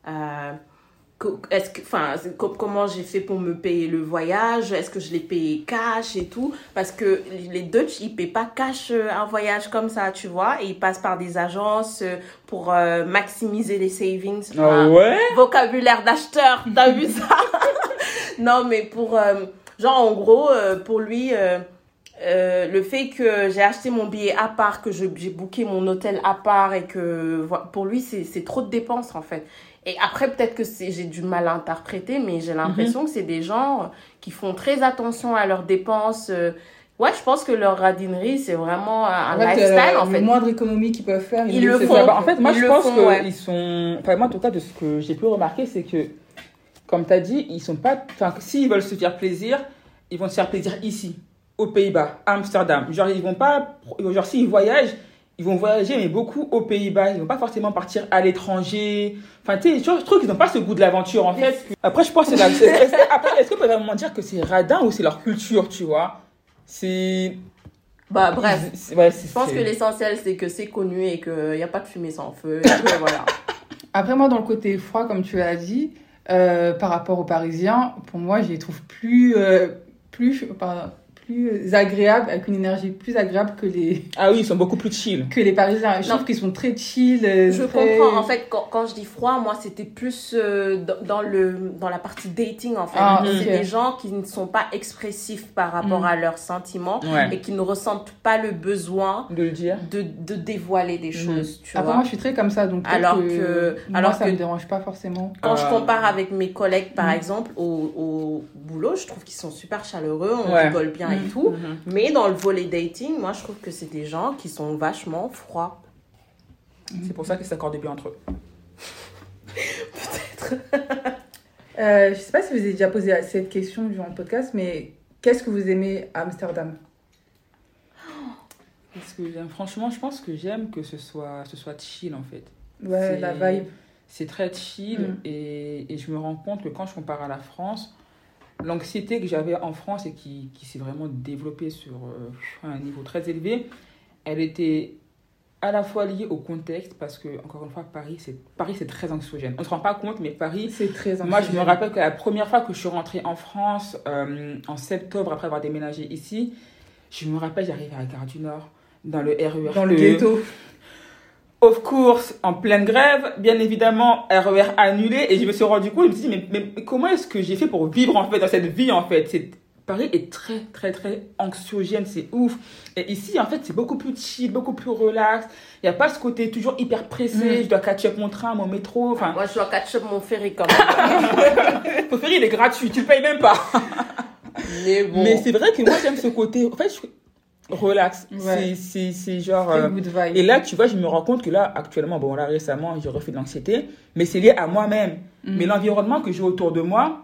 euh, est-ce que, enfin, comment j'ai fait pour me payer le voyage, est-ce que je l'ai payé cash et tout, parce que les Dutch, ils paient pas cash euh, un voyage comme ça, tu vois, et ils passent par des agences euh, pour euh, maximiser les savings. Ah Enfin, ouais? vocabulaire d'acheteur, t'as vu ça? Non, mais pour... euh, genre, en gros, euh, pour lui, euh, le fait que j'ai acheté mon billet à part, que j'ai booké mon hôtel à part et que... Pour lui, c'est trop de dépenses, en fait. Et après, peut-être que c'est- j'ai du mal à interpréter, mais j'ai l'impression que c'est des gens euh, qui font très attention à leurs dépenses. euh. Ouais, je pense que leur radinerie, c'est vraiment un En fait, lifestyle, euh, en fait. Le moindre économie qu'ils peuvent faire, Ils le font. ça. Bah, en fait, moi, Ils je pense qu'ils ouais. sont. Enfin, moi, en tout cas, de ce que j'ai pu remarquer, c'est que, comme tu as dit, ils sont pas. Enfin, s'ils veulent se faire plaisir, ils vont se faire plaisir ici, aux Pays-Bas, à Amsterdam. Genre, ils vont pas. Genre, s'ils voyagent, ils vont voyager, mais beaucoup aux Pays-Bas. Ils vont pas forcément partir à l'étranger. Enfin, tu sais, je trouve- qu'ils n'ont pas ce goût de l'aventure, en fait. Après, je pense que c'est la. est-ce que- Après, est-ce qu'on peut vraiment dire que c'est radin ou c'est leur culture, tu vois? C'est. Bah, bref. c'est- ouais, c'est- Je pense c'est- que l'essentiel, c'est que c'est connu et qu'il n'y a pas de fumée sans feu. Et que, voilà. Après, moi, dans le côté froid, comme tu l'as dit, euh, par rapport aux Parisiens, pour moi, je les trouve plus, euh, plus, plus agréables, avec une énergie plus agréable que les, Ah oui, ils sont beaucoup plus chill. que les Parisiens. Je Non. trouve qu'ils sont très chill. euh, Je très- comprends. En fait, quand, quand je dis froid, moi, c'était plus euh, dans, le, dans la partie dating, en fait. Ah, c'est des gens qui ne sont pas expressifs par rapport Mm. à leurs sentiments Ouais. et qui ne ressentent pas le besoin De le dire. de, de dévoiler des choses, tu Après, vois. moi, je suis très comme ça, donc Alors que, que- moi, alors ça que- me dérange pas forcément. Quand je Euh, compare avec mes collègues, par Mm. exemple, au, au boulot, je trouve qu'ils sont super chaleureux, on Ouais. rigole bien et Mm. tout. Mais dans le volet dating, moi, je trouve que c'est des gens qui sont vachement froids. C'est pour ça qu'ils s'accordent bien entre eux. Euh, je sais pas si vous avez déjà posé cette question durant le podcast, mais qu'est-ce que vous aimez à Amsterdam? Parce que j'aime- franchement, je pense que j'aime que ce soit, ce soit chill en fait. Ouais, C'est- la vibe. C'est très chill Mm. et, et je me rends compte que quand je compare à la France, l'anxiété que j'avais en France et qui, qui s'est vraiment développée sur euh, un niveau très élevé, elle était à la fois lié au contexte, parce que, encore une fois, Paris, c'est Paris c'est très anxiogène. On ne se rend pas compte, mais Paris, C'est très moi, je me anxiogène. rappelle que la première fois que je suis rentrée en France, euh, en septembre, après avoir déménagé ici, je me rappelle, j'arrivais à la Gare du Nord, dans le RER. Dans le ghetto. Of course, en pleine grève, bien évidemment, RER annulé, et je me suis rendu compte, je me suis dit, mais, mais- mais comment est-ce que j'ai fait pour vivre, en fait, dans cette vie, en fait? C'est, Paris est très, très, très anxiogène, c'est ouf. Et ici, en fait, c'est beaucoup plus chill, beaucoup plus relax. Il n'y a pas ce côté toujours hyper pressé, Mm. je dois catch up mon train, mon métro, enfin, Moi, je dois catch up mon ferry quand même. le ferry, il est gratuit, tu le payes même pas. Mais bon. Mais c'est vrai que moi, j'aime ce côté, en fait, je- relax. Ouais. C'est, c'est, c'est genre... Euh. Et là, tu vois, je me rends compte que là, actuellement, bon, là, récemment, j'ai refait de l'anxiété, mais c'est lié à moi-même. Mm. Mais l'environnement que j'ai autour de moi,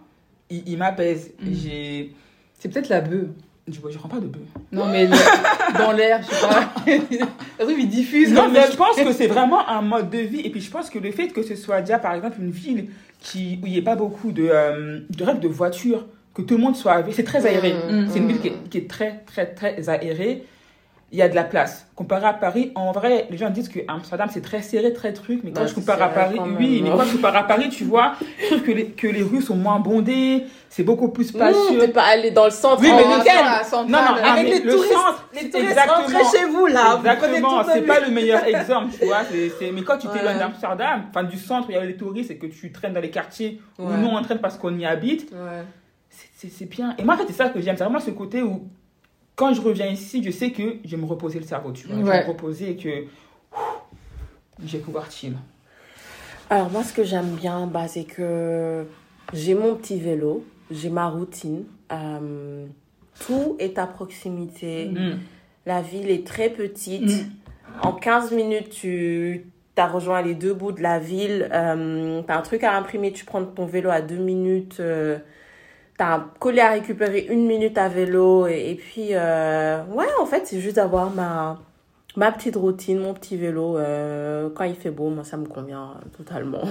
il, il m'apaise. Mm. J'ai. C'est peut-être la bœuf. Je, je rends pas de bœuf. Non, mais le- dans l'air, je sais pas. Le truc, il diffuse. Non, mais je pense que c'est vraiment un mode de vie. Et puis, je pense que le fait que ce soit déjà, par exemple, une ville qui, où il n'y ait pas beaucoup de, euh, de règles de voiture, que tout le monde soit aéré, c'est très aéré. Mm. C'est une ville qui est, qui est très, très, très aérée. Il y a de la place. Comparé à Paris, en vrai, les gens disent que Amsterdam, c'est très serré, très truc. Mais quand Bah, je compare à Paris, oui, mais hein. quand je compare à Paris, tu vois, je trouve que les, que les rues sont moins bondées, c'est beaucoup plus spacieux. t'es pas allé dans le centre. Oui, mais Oh, lequel ça, centrale. Non, non, Avec mais les le touristes, centre, les touristes rentrez chez vous là. Exactement, c'est pas le meilleur exemple, tu vois. c'est c'est- Mais quand tu Ouais. t'éloignes d'Amsterdam, enfin du centre où il y a les touristes et que tu traînes dans les quartiers où Ouais. nous on traîne parce qu'on y habite, Ouais. C'est- bien. Et moi, en fait, c'est ça que j'aime. C'est vraiment ce côté où, quand je reviens ici, je sais que je vais me reposer le cerveau, tu vois. Je vais me reposer et que ouf, je vais pouvoir chill. Alors moi, ce que j'aime bien, bah, c'est que j'ai mon petit vélo, j'ai ma routine. euh, tout est à proximité. Mm. La ville est très petite. Mm. En 15 minutes, tu as rejoint les deux bouts de la ville. Euh, tu as un truc à imprimer, tu prends ton vélo à deux minutes. euh, tu as un colis à récupérer une minute à vélo. Et, et puis, euh, ouais, en fait, c'est juste d'avoir ma, ma petite routine, mon petit vélo. euh, quand il fait beau, moi, ça me convient totalement.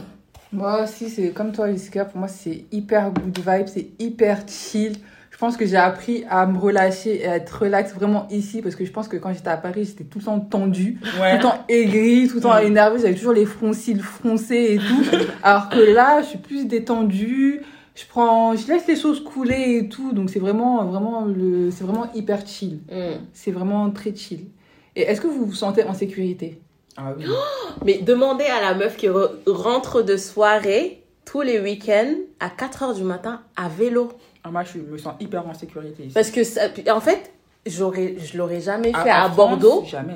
Moi aussi, c'est comme toi, Jessica. Pour moi, c'est hyper good vibe, c'est hyper chill. Je pense que j'ai appris à me relâcher et à être relax vraiment ici parce que je pense que quand j'étais à Paris, j'étais tout le temps tendue, tout le temps aigrie, tout le temps Mm. énervée. J'avais toujours les froncils froncés et tout. Alors que là, je suis plus détendue. Je prends, je laisse les choses couler et tout. Donc c'est vraiment, vraiment le, c'est vraiment hyper chill. C'est vraiment très chill. Et est-ce que vous vous sentez en sécurité? Ah oui. Mais demandez à la meuf qui re- rentre de soirée tous les week-ends à 4 heures du matin à vélo. Ah, moi, je me sens hyper en sécurité ici. Parce que, ça- en fait, j'aurais, je l'aurais jamais fait À- à, à France, Bordeaux. Jamais.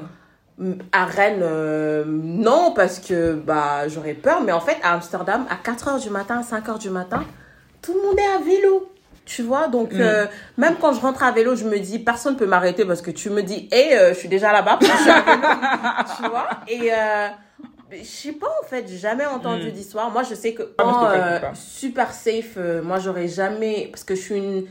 À Rennes, euh, non, parce que bah, j'aurais peur. Mais en fait, à Amsterdam, à 4 heures du matin, à 5 heures du matin, tout le monde est à vélo. Tu vois, donc Mm. euh, même quand je rentre à vélo, je me dis, personne ne peut m'arrêter parce que tu me dis, hé, euh, je suis déjà là-bas, tu vois. Et euh, je sais pas, en fait, j'ai jamais entendu Mm. d'histoire. Moi, je sais que, Ah, en, euh, super safe, moi, j'aurais jamais, parce que je suis une,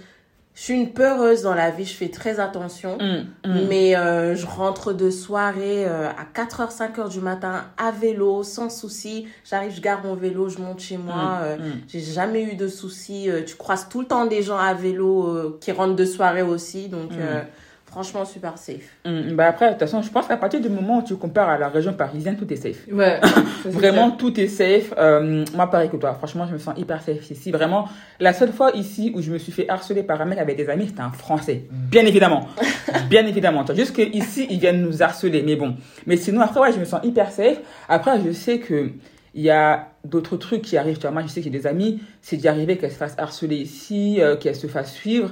je suis une peureuse dans la vie, je fais très attention. Mm, mm. Mais euh, je rentre de soirée euh, à 4h, 5h du matin à vélo, sans souci. J'arrive, je garde mon vélo, je monte chez moi. Mm, euh. J'ai jamais eu de soucis. Euh, tu croises tout le temps des gens à vélo euh, qui rentrent de soirée aussi. Donc, euh, franchement, super safe. Mm, Bah après, de toute façon, je pense qu'à partir du moment où tu compares à la région parisienne, tout est safe. Ouais. Vraiment, tout est safe. Euh, moi, pareil que toi. Franchement, je me sens hyper safe ici. Vraiment, la seule fois ici où je me suis fait harceler par un mec avec des amis, c'était un Français. Bien évidemment. Bien évidemment. Tu vois, Juste qu'ici, ils viennent nous harceler. Mais bon. Mais sinon, après, ouais, je me sens hyper safe. Après, je sais que il y a d'autres trucs qui arrivent. Tu vois, moi, je sais que j'ai des amis, c'est d'y arriver qu'elles se fassent harceler ici, euh, qu'elles se fassent suivre.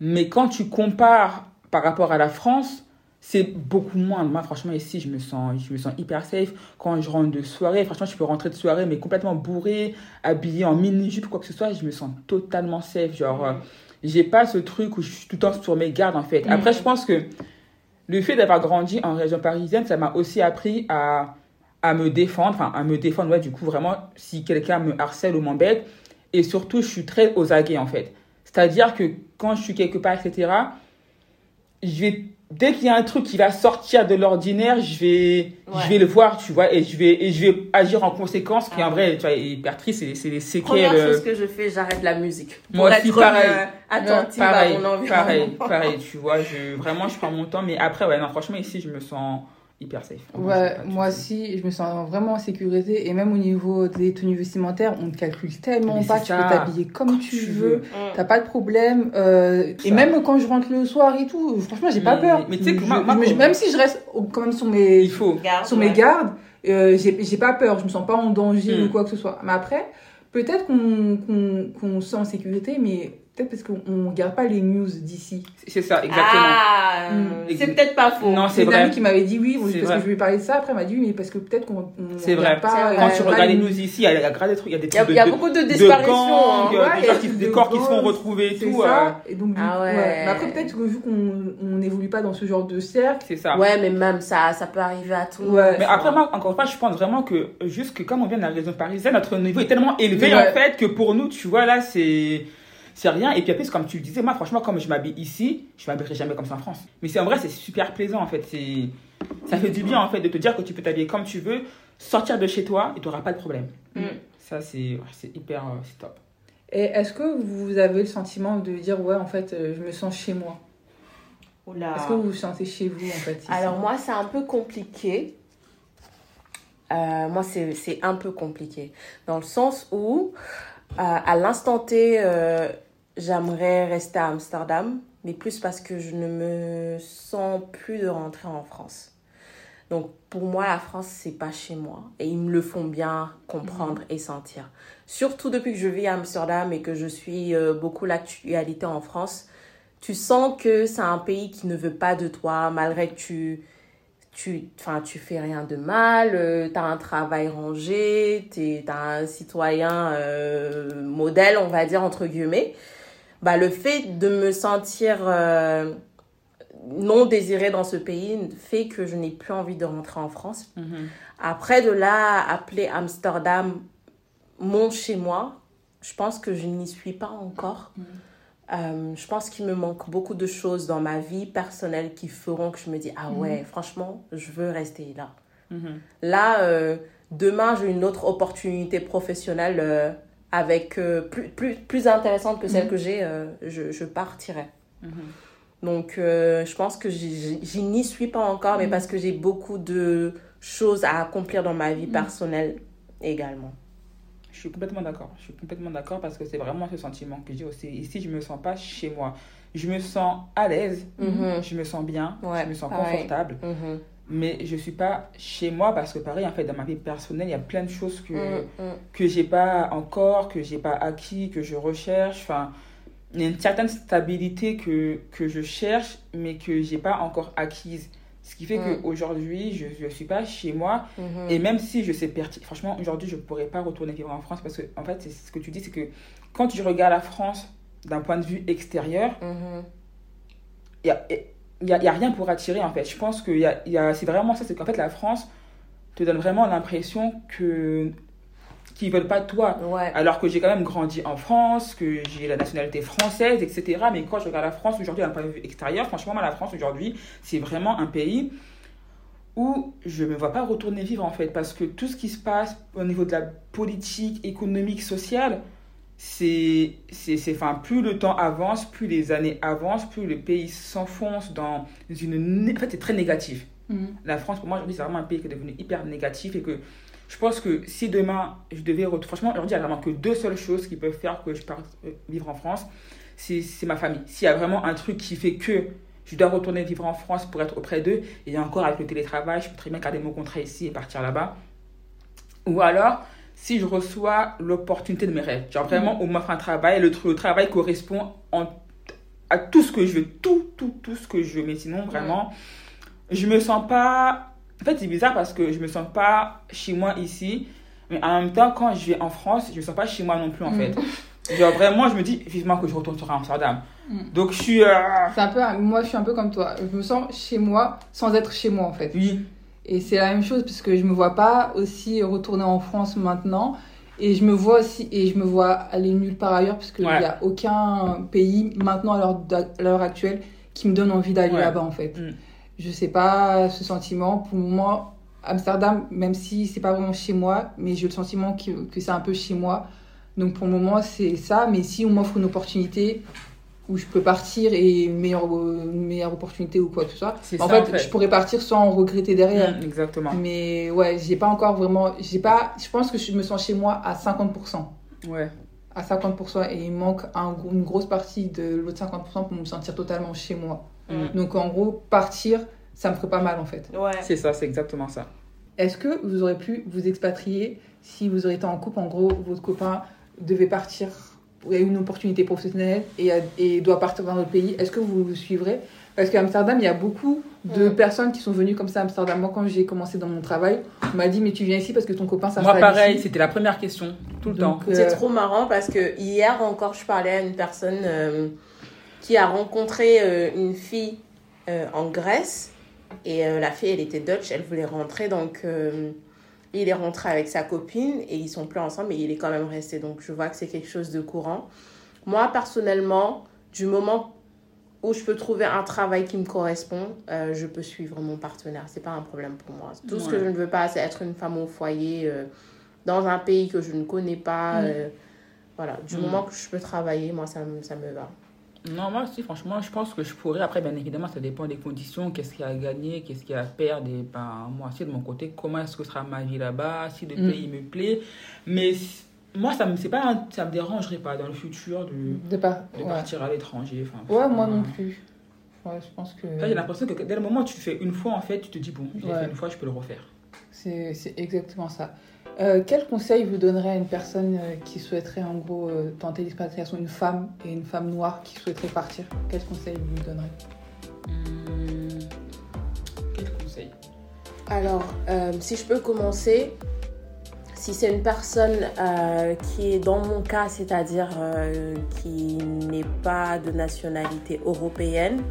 Mais quand tu compares par rapport à la France, c'est beaucoup moins. Moi, franchement, ici, je me sens, je me sens hyper safe. Quand je rentre de soirée, franchement, je peux rentrer de soirée, mais complètement bourré, habillé en mini-jupe, quoi que ce soit, je me sens totalement safe. Genre, euh, j'ai pas ce truc où je suis tout le temps sur mes gardes, en fait. Après, je pense que le fait d'avoir grandi en région parisienne, ça m'a aussi appris à, à me défendre, enfin, à me défendre, ouais, du coup, vraiment, si quelqu'un me harcèle ou m'embête. Et surtout, je suis très aux aguets, en fait. C'est-à-dire que quand je suis quelque part, etc., je vais dès qu'il y a un truc qui va sortir de l'ordinaire, je vais Ouais. je vais le voir, tu vois, et je vais et je vais agir en conséquence qui Ah. en vrai, tu vois, triste, c'est c'est les séquelles. Première euh, chose que je fais, j'arrête la musique. Moi aussi, pareil. euh, attentive pareil, à mon environnement. pareil, pareil, tu vois, je vraiment je prends mon temps mais après ouais, non, franchement ici je me sens hyper safe. Ouais, moi aussi, je me sens vraiment en sécurité. Et même au niveau des tenues vestimentaires, on ne calcule tellement pas. Tu peux t'habiller comme, tu, veux. T'as pas de problème. Euh, et même quand je rentre le soir et tout, franchement, j'ai pas peur. Mais tu sais que même si je reste quand même sur mes, Il faut. sur mes gardes, euh, j'ai pas peur. Je me sens pas en danger hmm. ou quoi que ce soit. Mais après, peut-être qu'on qu'on se sent en sécurité, mais Peut-être parce qu'on ne regarde pas les news d'ici. C'est ça, exactement. Ah, mm. c'est peut-être pas faux. Non, c'est vrai. une amie qui m'avait dit oui, parce que je lui ai parlé de ça. Après, elle m'a dit oui, mais parce que peut-être qu'on C'est vrai. Pas, Quand tu regardes les news ici, il y a, des trucs, il y a des trucs. Il y a, beaucoup de disparitions. De hein. des, corps qui se font retrouver et tout. Ça. Et donc, ah ouais. Mais après, peut-être que vu qu'on n'évolue pas dans ce genre de cercle. C'est ça. Ouais, mais même ça, ça peut arriver à tout. Mais après, moi, encore une fois, je pense vraiment que juste que comme on vient de la région parisienne, notre niveau est tellement élevé en fait que pour nous, tu vois, là, c'est c'est rien. Et puis après, comme tu le disais, moi, franchement, comme je m'habille ici, je m'habillerai jamais comme ça en France. Mais c'est en vrai, c'est super plaisant en fait. C'est, ça fait du bien en fait de te dire que tu peux t'habiller comme tu veux, sortir de chez toi et tu n'auras pas de problème. Mm. Ça, c'est, c'est hyper, euh, c'est top. Et est-ce que vous avez le sentiment de dire, ouais, en fait, euh, je me sens chez moi? Est-ce que vous vous sentez chez vous en fait Alors, moi, c'est un peu compliqué. Euh, moi, c'est un peu compliqué. Dans le sens où, à l'instant T, J'aimerais rester à Amsterdam, mais plus parce que je ne me sens plus de rentrer en France. Donc pour moi, la France, c'est pas chez moi. Et ils me le font bien comprendre et sentir. Surtout depuis que je vis à Amsterdam et que je suis euh, beaucoup l'actualité en France, tu sens que c'est un pays qui ne veut pas de toi, malgré que tu tu enfin tu fais rien de mal euh, tu as un travail rangé tu as un citoyen euh, modèle on va dire entre guillemets bah, le fait de me sentir euh, non désirée dans ce pays fait que je n'ai plus envie de rentrer en France. Mhm. Après, de là, appeler Amsterdam mon chez moi, je pense que je n'y suis pas encore. Mhm. Euh, je pense qu'il me manque beaucoup de choses dans ma vie personnelle qui feront que je me dis, ah ouais, mhm. franchement, je veux rester là. Là, euh, demain, j'ai une autre opportunité professionnelle avec euh, plus, plus, plus intéressante que celle mhm. que j'ai, euh, je, je, partirai. Mhm. Donc, euh, je pense que j'y n'y suis pas encore, mais mhm. parce que j'ai beaucoup de choses à accomplir dans ma vie personnelle également. Je suis complètement d'accord. Je suis complètement d'accord parce que c'est vraiment ce sentiment que j'ai aussi. Ici, je me sens pas chez moi. Je me sens à l'aise, je me sens bien, je me sens confortable mais je suis pas chez moi parce que pareil en fait dans ma vie personnelle il y a plein de choses que je mm, mm. que j'ai pas encore que j'ai pas acquis que je recherche enfin il y a une certaine stabilité que que je cherche mais que j'ai pas encore acquise ce qui fait mm. qu'aujourd'hui je ne suis pas chez moi mm-hmm. et même si je sais pertinemment franchement aujourd'hui je pourrais pas retourner vivre en France parce que en fait c'est ce que tu dis c'est que quand tu regardes la France d'un point de vue extérieur mm-hmm. il y a il n'y a, y a, rien pour attirer en fait. Je pense que y a, y a, c'est vraiment ça, c'est qu'en fait la France te donne vraiment l'impression que qu'ils veulent pas de toi. Alors que j'ai quand même grandi en France, que j'ai la nationalité française, etc. Mais quand je regarde la France aujourd'hui d'un point de vue extérieur, franchement, moi, la France aujourd'hui, c'est vraiment un pays où je ne me vois pas retourner vivre en fait. Parce que tout ce qui se passe au niveau de la politique, économique, sociale, c'est c'est enfin plus le temps avance plus les années avancent plus le pays s'enfonce dans une en fait c'est très négatif. Mm. la France pour moi aujourd'hui c'est vraiment un pays qui est devenu hyper négatif et que je pense que si demain je devais franchement aujourd'hui il n'y a vraiment que deux seules choses qui peuvent faire que je parte euh, vivre en France c'est ma famille. S'il y a vraiment un truc qui fait que je dois retourner vivre en France pour être auprès d'eux et encore avec le télétravail je peux très bien garder mon contrat ici et partir là-bas. Ou alors si je reçois l'opportunité de mes rêves. Genre vraiment, on m'offre un travail, le, le travail correspond en, à tout ce que je veux, tout, tout, tout ce que je veux. Mais sinon, vraiment, je me sens pas. En fait, c'est bizarre parce que je me sens pas chez moi ici. Mais en même temps, quand je vais en France, je me sens pas chez moi non plus, en mm. fait. Genre vraiment, je me dis vivement que je retourne sur Amsterdam. Mm. Donc je suis. Euh, c'est un peu. Moi, je suis un peu comme toi. Je me sens chez moi sans être chez moi, en fait. Oui. Et c'est la même chose parce que je me vois pas aussi retourner en France maintenant. Et je me vois aussi, et je me vois aller nulle part ailleurs parce qu'il n'y a aucun pays maintenant à l'heure actuelle qui me donne envie d'aller là-bas en fait. Mm. Je sais pas ce sentiment. Pour moi, Amsterdam, même si c'est pas vraiment chez moi, mais j'ai le sentiment que, que c'est un peu chez moi. Donc pour le moment, c'est ça. Mais si on m'offre une opportunité, où je peux partir et une meilleure, une meilleure opportunité ou quoi En ça, fait, en fait. je pourrais partir sans regretter derrière. Mm, exactement. Mais ouais, j'ai pas encore vraiment. J'ai pas. Je pense que je me sens chez moi à 50%. Ouais. À 50%. Et il manque un une grosse partie de l'autre 50% pour me sentir totalement chez moi. Mm. Donc en gros, partir, ça me ferait pas mal en fait. Ouais. C'est ça, c'est exactement ça. Est-ce que vous aurez pu vous expatrier si vous auriez été en couple En gros, votre copain devait partir, il y a une opportunité professionnelle et, a- et doit partir dans notre pays. Est-ce que vous le suivrez? Parce qu'à Amsterdam, il y a beaucoup de Mm. personnes qui sont venues comme ça à Amsterdam. Moi, quand j'ai commencé dans mon travail, on m'a dit Mais tu viens ici parce que ton copain s'installe Moi, pareil, ici. c'était la première question, tout le temps. Donc, euh, C'est trop marrant parce que hier encore, je parlais à une personne euh, qui a rencontré euh, une fille euh, en Grèce. Et euh, la fille, elle était Dutch, elle voulait rentrer. Donc, euh, il est rentré avec sa copine et ils sont plus ensemble, mais il est quand même resté. Donc, je vois que c'est quelque chose de courant. Moi, personnellement, du moment où je peux trouver un travail qui me correspond, euh, je peux suivre mon partenaire. C'est pas un problème pour moi. Tout ce que je ne veux pas, c'est être une femme au foyer euh, dans un pays que je ne connais pas. Mm. euh, voilà, du Mm. moment que je peux travailler, moi, ça, me- ça me va. Non, moi aussi, franchement, je pense que je pourrais. Après, bien évidemment, ça dépend des conditions. Qu'est-ce qu'il y a à gagner, qu'est-ce qu'il y a à perdre? Et ben, moi aussi, de mon côté, comment est-ce que sera ma vie là-bas, si le Mm. pays me plaît. Mais moi, ça me, pas, ça me dérangerait pas dans le futur de, de pas. de Ouais. partir à l'étranger. Enfin, Ouais, moi non plus. Ouais, je pense que j'ai l'impression que dès le moment où tu le fais une fois, en fait, tu te dis, bon, je l'ai Ouais. fait une fois, je peux le refaire. c'est exactement ça. Euh, quel conseil vous donnerez à une personne euh, qui souhaiterait en gros euh, tenter l'expatriation, une femme et une femme noire qui souhaiterait partir? Quel conseil vous lui donnerez Hum, Quel conseil? Alors, euh, si je peux commencer, si c'est une personne euh, qui est dans mon cas, c'est-à-dire euh, qui n'est pas de nationalité européenne,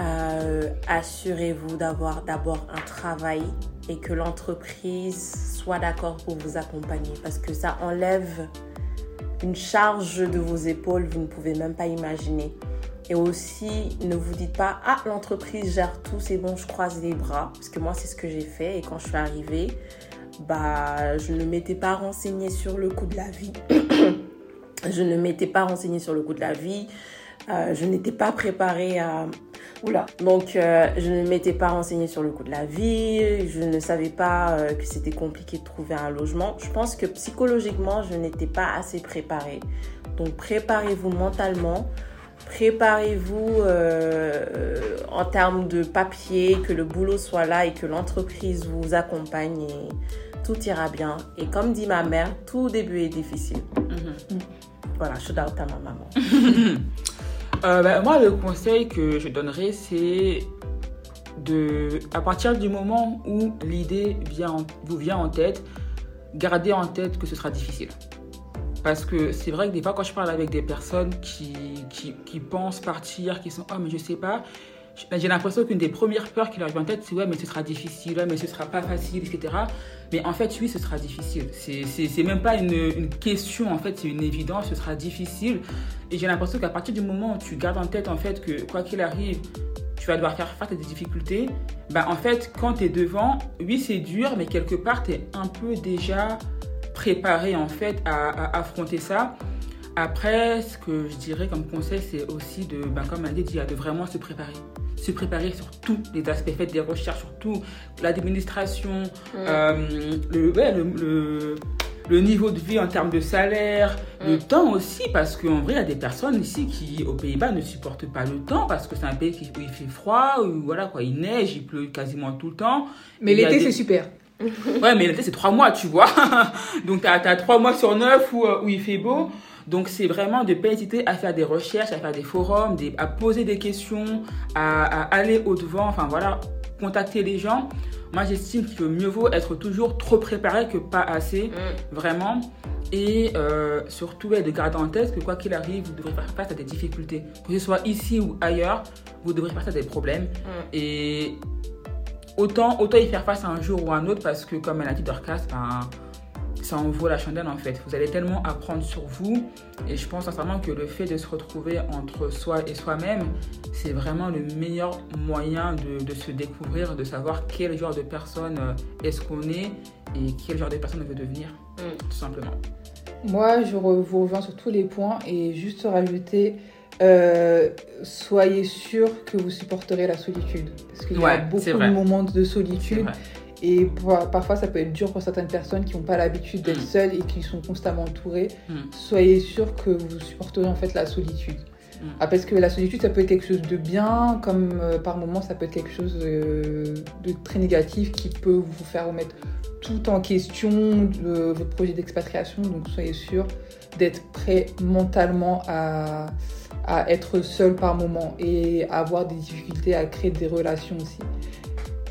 euh, assurez-vous d'avoir d'abord un travail et que l'entreprise soit d'accord pour vous accompagner parce que ça enlève une charge de vos épaules, vous ne pouvez même pas imaginer. Et aussi, ne vous dites pas, ah, l'entreprise gère tout, c'est bon, je croise les bras. Parce que moi, c'est ce que j'ai fait. Et quand je suis arrivée, bah, je ne m'étais pas renseignée sur le coût de la vie. je ne m'étais pas renseignée sur le coût de la vie. Euh, je n'étais pas préparée à... Oula. Donc, euh, je ne m'étais pas renseignée sur le coût de la vie. Je ne savais pas euh, que c'était compliqué de trouver un logement. Je pense que psychologiquement, je n'étais pas assez préparée. Donc, préparez-vous mentalement. Préparez-vous euh, en termes de papier, que le boulot soit là et que l'entreprise vous accompagne et tout ira bien. Et comme dit ma mère, tout début est difficile. Mhm. Voilà, shout out à ma maman. Euh, bah, moi, le conseil que je donnerais, c'est de, à partir du moment où l'idée vous vient en tête, gardez en tête que ce sera difficile. Parce que c'est vrai que des fois, quand je parle avec des personnes qui, qui pensent partir, qui sont « Oh, mais je sais pas », j'ai l'impression qu'une des premières peurs qui leur vient en tête, c'est « Ouais, mais ce sera difficile, ouais, mais ce sera pas facile, etc. » Mais en fait, oui, ce sera difficile. C'est- même pas une, une question, en fait, c'est une évidence, ce sera difficile. Et j'ai l'impression qu'à partir du moment où tu gardes en tête, en fait, que quoi qu'il arrive, tu vas devoir faire face à des difficultés, bah, en fait, quand tu es devant, oui, c'est dur, mais quelque part, tu es un peu déjà préparé, en fait, à, affronter ça. Après, ce que je dirais comme conseil, c'est aussi de, ben, comme elle dit, de vraiment se préparer. Se préparer sur tous les aspects, faites des recherches sur tout, l'administration, euh, le, ouais, le, le- le niveau de vie en termes de salaire, le temps aussi, parce qu'en vrai, il y a des personnes ici qui, aux Pays-Bas, ne supportent pas le temps, parce que c'est un pays où il fait froid, où voilà, quoi, il neige, il pleut quasiment tout le temps. Mais l'été, des- c'est super. Ouais, mais l'été, c'est trois mois, tu vois. Donc, tu as, trois mois sur neuf où, euh, où il fait beau. Donc, c'est vraiment de ne pas hésiter à faire des recherches, à faire des forums, des- à poser des questions, à, à aller au-devant, enfin voilà, contacter les gens. Moi, j'estime que mieux vaut être toujours trop préparé que pas assez, Mm. vraiment. Et euh, surtout, de garder en tête que quoi qu'il arrive, vous devrez faire face à des difficultés. Que ce soit ici ou ailleurs, vous devrez faire face à des problèmes. Mm. Et autant, autant y faire face un jour ou un autre parce que, comme elle a dit Dorcas, ben, ça en vaut la chandelle en fait. Vous allez tellement apprendre sur vous et je pense sincèrement que le fait de se retrouver entre soi et soi-même, c'est vraiment le meilleur moyen de, de se découvrir, de savoir quel genre de personne euh, est-ce qu'on est et quel genre de personne on veut devenir, Mm. tout simplement. Moi, je re- vous rejoins sur tous les points et juste rajouter euh, soyez sûr que vous supporterez la solitude. Parce qu'il y a beaucoup de moments de solitude. Et pour- parfois, ça peut être dur pour certaines personnes qui n'ont pas l'habitude d'être Mm. seules et qui sont constamment entourées. Mm. Soyez sûr que vous supporterez en fait la solitude. Mm. Ah, parce que la solitude, ça peut être quelque chose de bien, comme euh, par moments, ça peut être quelque chose euh, de très négatif qui peut vous faire remettre tout en question de votre projet d'expatriation. Donc, soyez sûr d'être prêt mentalement à, à être seul par moment et avoir des difficultés à créer des relations aussi.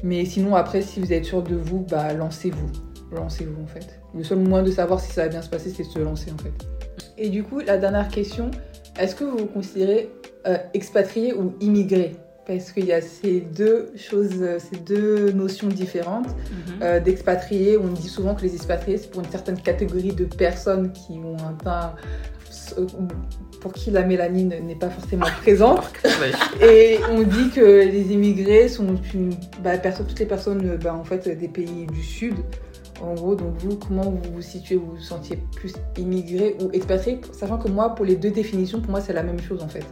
Mais sinon, après, si vous êtes sûr de vous, bah, lancez-vous. Lancez-vous en fait. Le seul moyen de savoir si ça va bien se passer, c'est de se lancer en fait. Et du coup, la dernière question, est-ce que vous vous considérez euh, expatrié ou immigré? Parce qu'il y a ces deux choses, euh, ces deux notions différentes. Mhm. Euh, d'expatriés, on dit souvent que les expatriés, c'est pour une certaine catégorie de personnes qui ont un teint pour qui la mélanine n'est pas forcément présente. Ouais. Et on dit que les immigrés sont une, bah, perso- toutes les personnes bah, en fait, des pays du Sud. En gros, donc vous, comment vous vous situez Vous vous sentiez plus immigré ou expatrié? Sachant que moi, pour les deux définitions, pour moi, c'est la même chose en fait.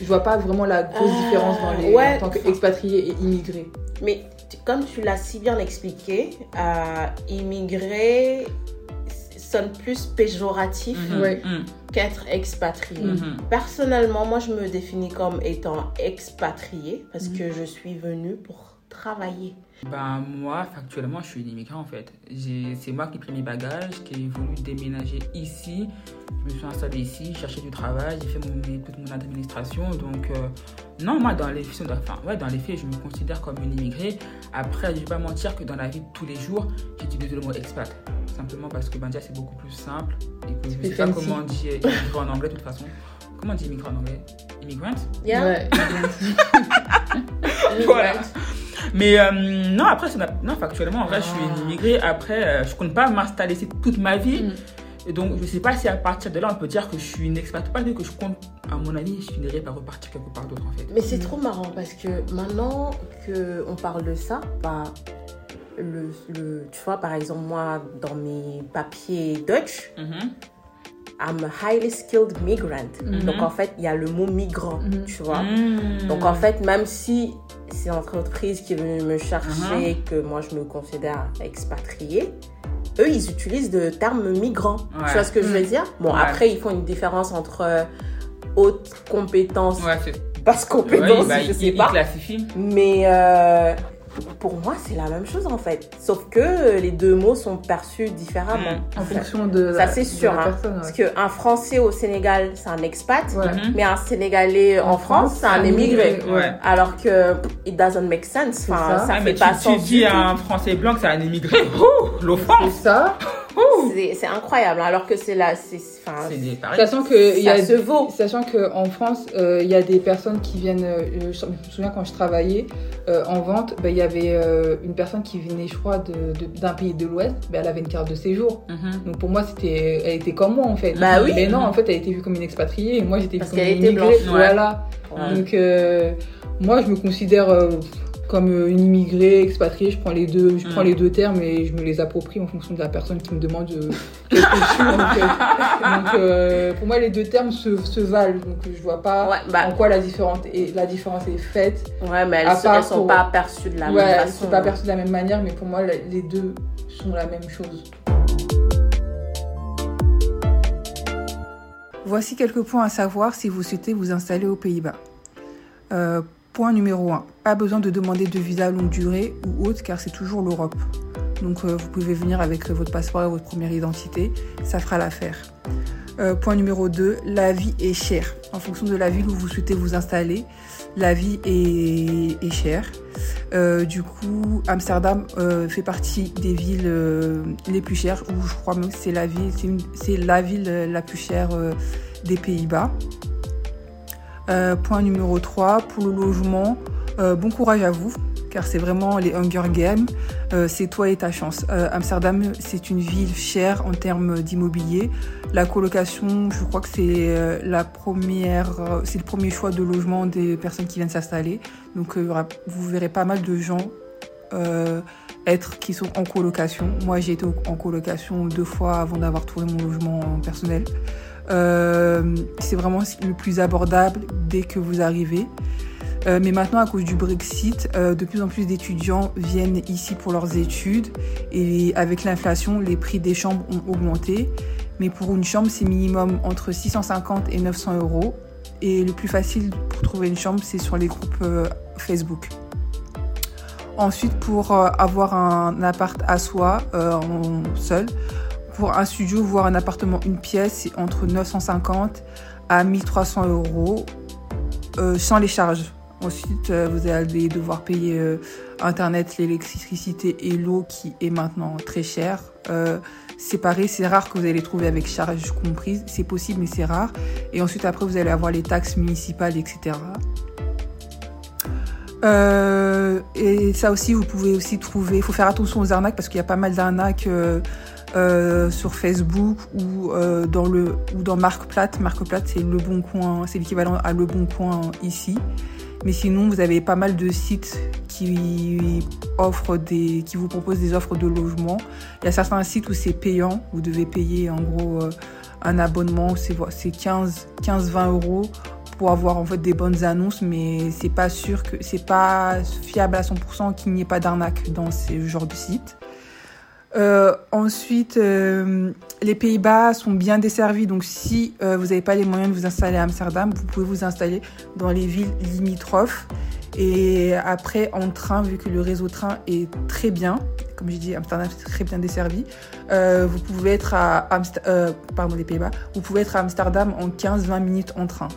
Je vois pas vraiment la grosse Euh, différence dans les, ouais. en tant qu'expatrié et immigré. Mais comme tu l'as si bien expliqué, euh, immigré sonne plus péjoratif Mhm. Ouais. Mhm. qu'être expatrié. Mhm. Personnellement, moi, je me définis comme étant expatrié parce que je suis venue pour travailler. Ben, moi, factuellement, je suis une immigrant en fait. C'est moi qui ai pris mes bagages, qui ai voulu déménager ici. Je me suis installée ici, cherché du travail, j'ai fait mon, toute mon administration. Donc, euh, non, moi, dans les, faits, enfin, ouais, dans les faits, je me considère comme une immigrée. Après, je ne vais pas mentir que dans la vie de tous les jours, j'utilise le mot expat. Simplement parce que ben, déjà, c'est beaucoup plus simple et que je sais pas comment on dit immigré en anglais de toute façon. Comment on dit immigré en anglais? Immigrant? Yeah? Ouais. Voilà. Mais euh, non, après, non, factuellement, en vrai, je suis une immigrée. Après, euh, je compte pas m'installer ici toute ma vie. Mm. Et donc, je sais pas si à partir de là, on peut dire que je suis une expat. Pas dire que je compte, à mon avis, je finirai par repartir quelque part d'autre, en fait. Mais c'est trop marrant parce que maintenant que on parle de ça, bah, le, le- tu vois, par exemple, moi, dans mes papiers Dutch, Mhm. I'm a highly skilled migrant. Mhm. Donc, en fait, il y a le mot migrant, Mhm. tu vois. Mm. Donc, en fait, même si c'est l'entreprise qui est venue me chercher, Mhm. que moi, je me considère expatriée, eux, ils utilisent le terme migrant. Ouais. Tu vois ce que je veux Mhm. dire? Bon, Ouais. après, ils font une différence entre euh, haute compétence, Ouais, basse compétence, bah, je sais il pas. Mais euh, pour moi, c'est la même chose en fait. Sauf que les deux mots sont perçus différemment. Mm. En fonction de Ça, la, c'est sûr, la hein. personne. Parce ouais. qu'un Français au Sénégal, c'est un expat. Ouais. Mhm. Mais un Sénégalais en, En France, c'est un émigré. immigré, Ouais. Alors que it doesn't make sense. Enfin, ça. ça Ah, fait mais tu, pas tu sens dis du à un Français blanc que c'est un immigré. Ouh, C'est L'offense ça. C'est c'est incroyable. Alors que c'est là, c'est enfin, C'est des. Sachant que il y a se vaut. Sachant qu'en France, euh, il y a des personnes qui viennent. euh, je me souviens quand je travaillais euh, en vente, bah, il y avait une personne qui venait, je crois, d'un pays de l'Ouest. Bah, elle avait une carte de séjour. Mhm. Donc pour moi, c'était, elle était comme moi en fait. Bah oui. Mais non, en fait, elle était vue comme une expatriée et moi j'étais vue comme une immigrée. Voilà. Ouais. Donc moi, je me considère comme euh, une immigrée, expatriée. Je prends les deux, je prends les deux termes et je me les approprie en fonction de la personne qui me demande euh, qu'est-ce que je suis. en fait. Donc euh, pour moi, les deux termes se, se valent. Donc je vois pas Ouais, bah, en quoi la différence est, la différence est faite. ouais, mais elles, à se- part elles sont pour- pas perçues de la ouais, même elles façon. sont pas perçues de la même manière, mais pour moi, les deux sont la même chose. Voici quelques points à savoir si vous souhaitez vous installer aux Pays-Bas. Euh, point numéro 1. Pas besoin de demander de visa longue durée ou autre car c'est toujours l'Europe. Donc euh, vous pouvez venir avec votre passeport et votre première identité, ça fera l'affaire. Euh, point numéro 2. La vie est chère. En fonction de la ville où vous souhaitez vous installer, la vie est, chère. Euh, du coup, Amsterdam fait partie des villes les plus chères, ou je crois même que c'est la ville, la plus chère des Pays-Bas. Euh, point numéro 3, pour le logement, euh, bon courage à vous, car c'est vraiment les Hunger Games, Euh, c'est toi et ta chance. Amsterdam, c'est une ville chère en termes d'immobilier. La colocation, je crois que c'est la première, c'est le premier choix de logement des personnes qui viennent s'installer. Donc vous verrez pas mal de gens être qui sont en colocation. Moi j'ai été en colocation deux fois avant d'avoir trouvé mon logement personnel. C'est vraiment le plus abordable dès que vous arrivez. mais maintenant, à cause du Brexit, de plus en plus d'étudiants viennent ici pour leurs études et avec l'inflation, les prix des chambres ont augmenté. Mais pour une chambre, c'est minimum entre 650 et 900 euros. Et le plus facile pour trouver une chambre, c'est sur les groupes Facebook. Ensuite, pour euh, avoir un appart à soi, euh, seul, pour un studio, voire un appartement, une pièce, c'est entre 950 à 1300 euros euh, sans les charges. Ensuite, vous allez devoir payer Internet, l'électricité et l'eau qui est maintenant très cher. c'est pareil, c'est rare que vous allez les trouver avec charges comprises. C'est possible, mais c'est rare. Et ensuite, après, vous allez avoir les taxes municipales, etc. Euh, et ça aussi, vous pouvez aussi trouver. Il faut faire attention aux arnaques parce qu'il y a pas mal d'arnaques euh, euh, sur Facebook ou euh, dans le ou dans Marktplaats. Marktplaats, c'est le bon coin, c'est l'équivalent à le bon coin ici. Mais sinon, vous avez pas mal de sites qui offrent des, qui vous proposent des offres de logement. Il y a certains sites où c'est payant. Vous devez payer en gros euh, un abonnement, c'est 15, 15, 20 euros pour avoir en fait des bonnes annonces, mais c'est pas sûr que c'est pas fiable à 100% qu'il n'y ait pas d'arnaque dans ce genre de site. Euh, ensuite, euh, les Pays-Bas sont bien desservis, donc si euh, vous n'avez pas les moyens de vous installer à Amsterdam, vous pouvez vous installer dans les villes limitrophes. Et après, en train, vu que le réseau train est très bien, comme j'ai dit, Amsterdam c'est très bien desservi, vous pouvez être à pardon les Pays-Bas, vous pouvez être à Amsterdam en 15-20 minutes en train.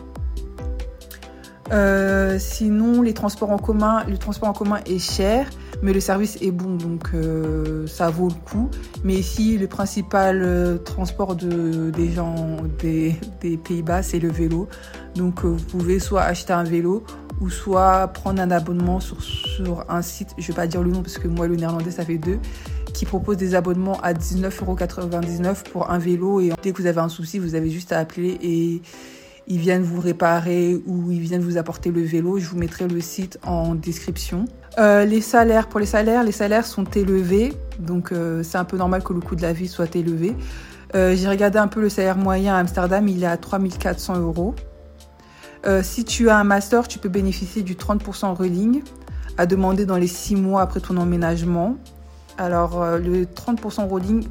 Euh, sinon, les transports en commun, le transport en commun est cher, mais le service est bon, donc euh, ça vaut le coup. Mais ici, le principal euh, transport de, des gens des, des Pays-Bas, c'est le vélo. Donc, vous pouvez soit acheter un vélo ou soit prendre un abonnement sur, sur un site, je vais pas dire le nom parce que moi, le néerlandais, ça fait deux, qui propose des abonnements à 19,99€ pour un vélo. Et dès que vous avez un souci, vous avez juste à appeler et ils viennent vous réparer ou ils viennent vous apporter le vélo. Je vous mettrai le site en description. Euh, les salaires, pour les salaires, les salaires sont élevés, donc euh, c'est un peu normal que le coût de la vie soit élevé. Euh, J'ai regardé un peu le salaire moyen à Amsterdam, il est à 3400 euros. Si tu as un master, tu peux bénéficier du 30% rolling à demander dans les 6 mois après ton emménagement. Alors le 30% rolling,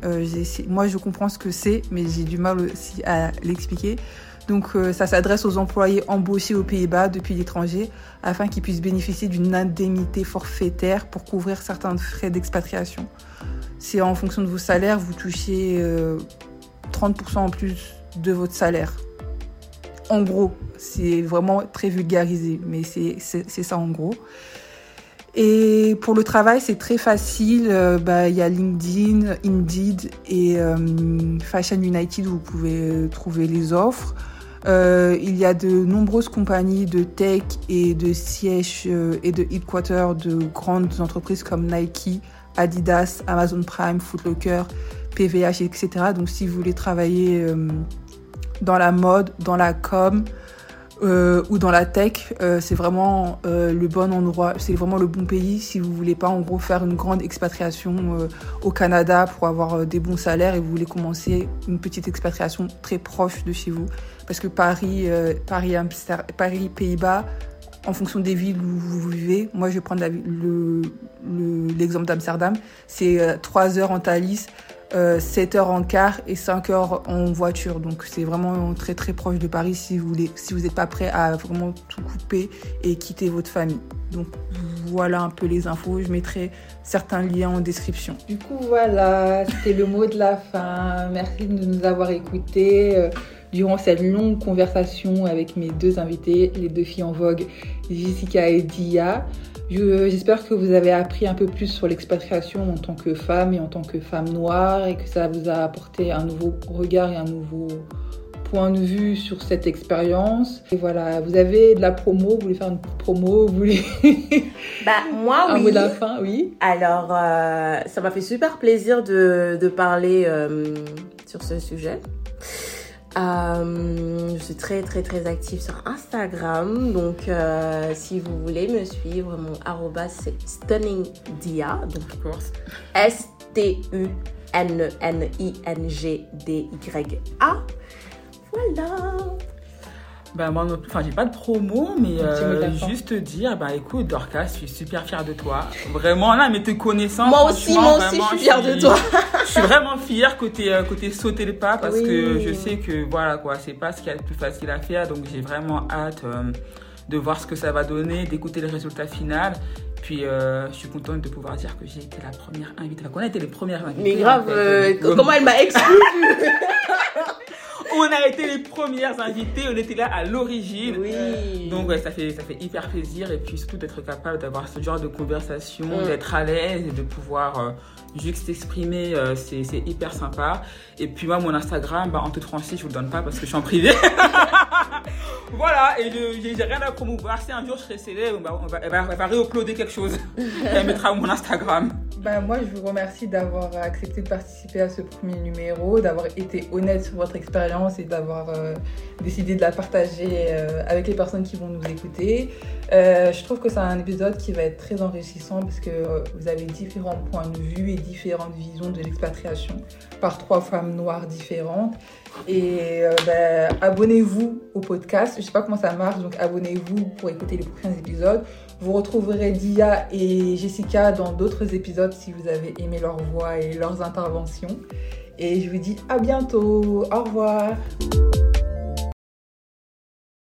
moi je comprends ce que c'est, mais j'ai du mal aussi à l'expliquer. Donc euh, ça s'adresse aux employés embauchés aux Pays-Bas depuis l'étranger afin qu'ils puissent bénéficier d'une indemnité forfaitaire pour couvrir certains frais d'expatriation. C'est en fonction de vos salaires, vous touchez 30% euh, en plus de votre salaire. En gros, c'est vraiment très vulgarisé, mais c'est ça en gros. Et pour le travail, c'est très facile. Euh, bah, il y a LinkedIn, Indeed et Fashion United où vous pouvez trouver les offres. Euh, il y a de nombreuses compagnies de tech et de sièges euh, et de headquarters de grandes entreprises comme Nike, Adidas, Amazon Prime, Footlocker, PVH, etc. Donc si vous voulez travailler euh, dans la mode, dans la com, ou dans la tech, c'est vraiment le bon endroit, c'est vraiment le bon pays si vous voulez pas en gros faire une grande expatriation au Canada pour avoir des bons salaires et vous voulez commencer une petite expatriation très proche de chez vous. Parce que Paris, Paris, Paris, Pays-Bas, en fonction des villes où vous vivez, moi je vais prendre l'exemple le, d'Amsterdam, c'est 3 heures en Thalys, 7 euh, heures en car et 5 heures en voiture. Donc c'est vraiment très très proche de Paris si vous voulez, si vous n'êtes pas prêt à vraiment tout couper et quitter votre famille. Donc voilà un peu les infos. Je mettrai certains liens en description. Du coup voilà, c'était le mot de la fin. Merci de nous avoir écoutés euh, durant cette longue conversation avec mes deux invités, les deux filles en vogue, Jessica et Dia. J'espère que vous avez appris un peu plus sur l'expatriation en tant que femme et en tant que femme noire et que ça vous a apporté un nouveau regard et un nouveau point de vue sur cette expérience. Et voilà, vous avez de la promo, vous voulez faire une promo, vous voulez... Bah, moi, un oui. mot de la fin, oui. Alors, euh, ça m'a fait super plaisir de, de parler euh, sur ce sujet. Euh, je suis très très très active sur Instagram, donc euh, si vous voulez me suivre, mon arroba c'est stunningdia, donc S-T-U-N-N-I-N-G-D-Y-A. Voilà. Bah moi non plus, enfin j'ai pas de promo, mais euh, juste te dire, bah écoute Dorcas, je suis super fière de toi. Vraiment là, mais te connaissant. Moi aussi, moi aussi, vraiment, je suis fière de toi. je suis vraiment fière côté, euh, côté sauter le pas parce Oui. que je sais que voilà quoi, c'est pas ce qu'il y a de plus facile à faire, donc j'ai vraiment hâte euh, de voir ce que ça va donner, d'écouter le résultat final. Puis euh, je suis contente de pouvoir dire que j'ai été la première invitée. Enfin, qu'on a été les premières invitées. Mais grave, euh, comment elle m'a exclue On a été les premières invitées, on était là à l'origine. Oui. Donc ouais, ça fait, ça fait hyper plaisir et puis surtout d'être capable d'avoir ce genre de conversation, Mm. d'être à l'aise et de pouvoir euh, juste s'exprimer, euh, c'est hyper sympa. Et puis moi, mon Instagram, bah, en toute franchise, je vous le donne pas parce que je suis en privé. voilà, et je- j'ai j'ai rien à promouvoir. Si un jour je serai célèbre, bah, on va, elle va, elle va réuploader quelque chose. elle mettra mon Instagram. Bah, moi, je vous remercie d'avoir accepté de participer à ce premier numéro, d'avoir été honnête sur votre expérience et d'avoir euh, décidé de la partager euh, avec les personnes qui vont nous écouter. Euh, je trouve que c'est un épisode qui va être très enrichissant parce que euh, vous avez différents points de vue et différentes visions de l'expatriation par trois femmes noires différentes. Et euh, bah, abonnez-vous au podcast. Je sais pas comment ça marche, donc abonnez-vous pour écouter les prochains épisodes. Vous retrouverez Dia et Jessica dans d'autres épisodes si vous avez aimé leur voix et leurs interventions. Et je vous dis à bientôt. Au revoir.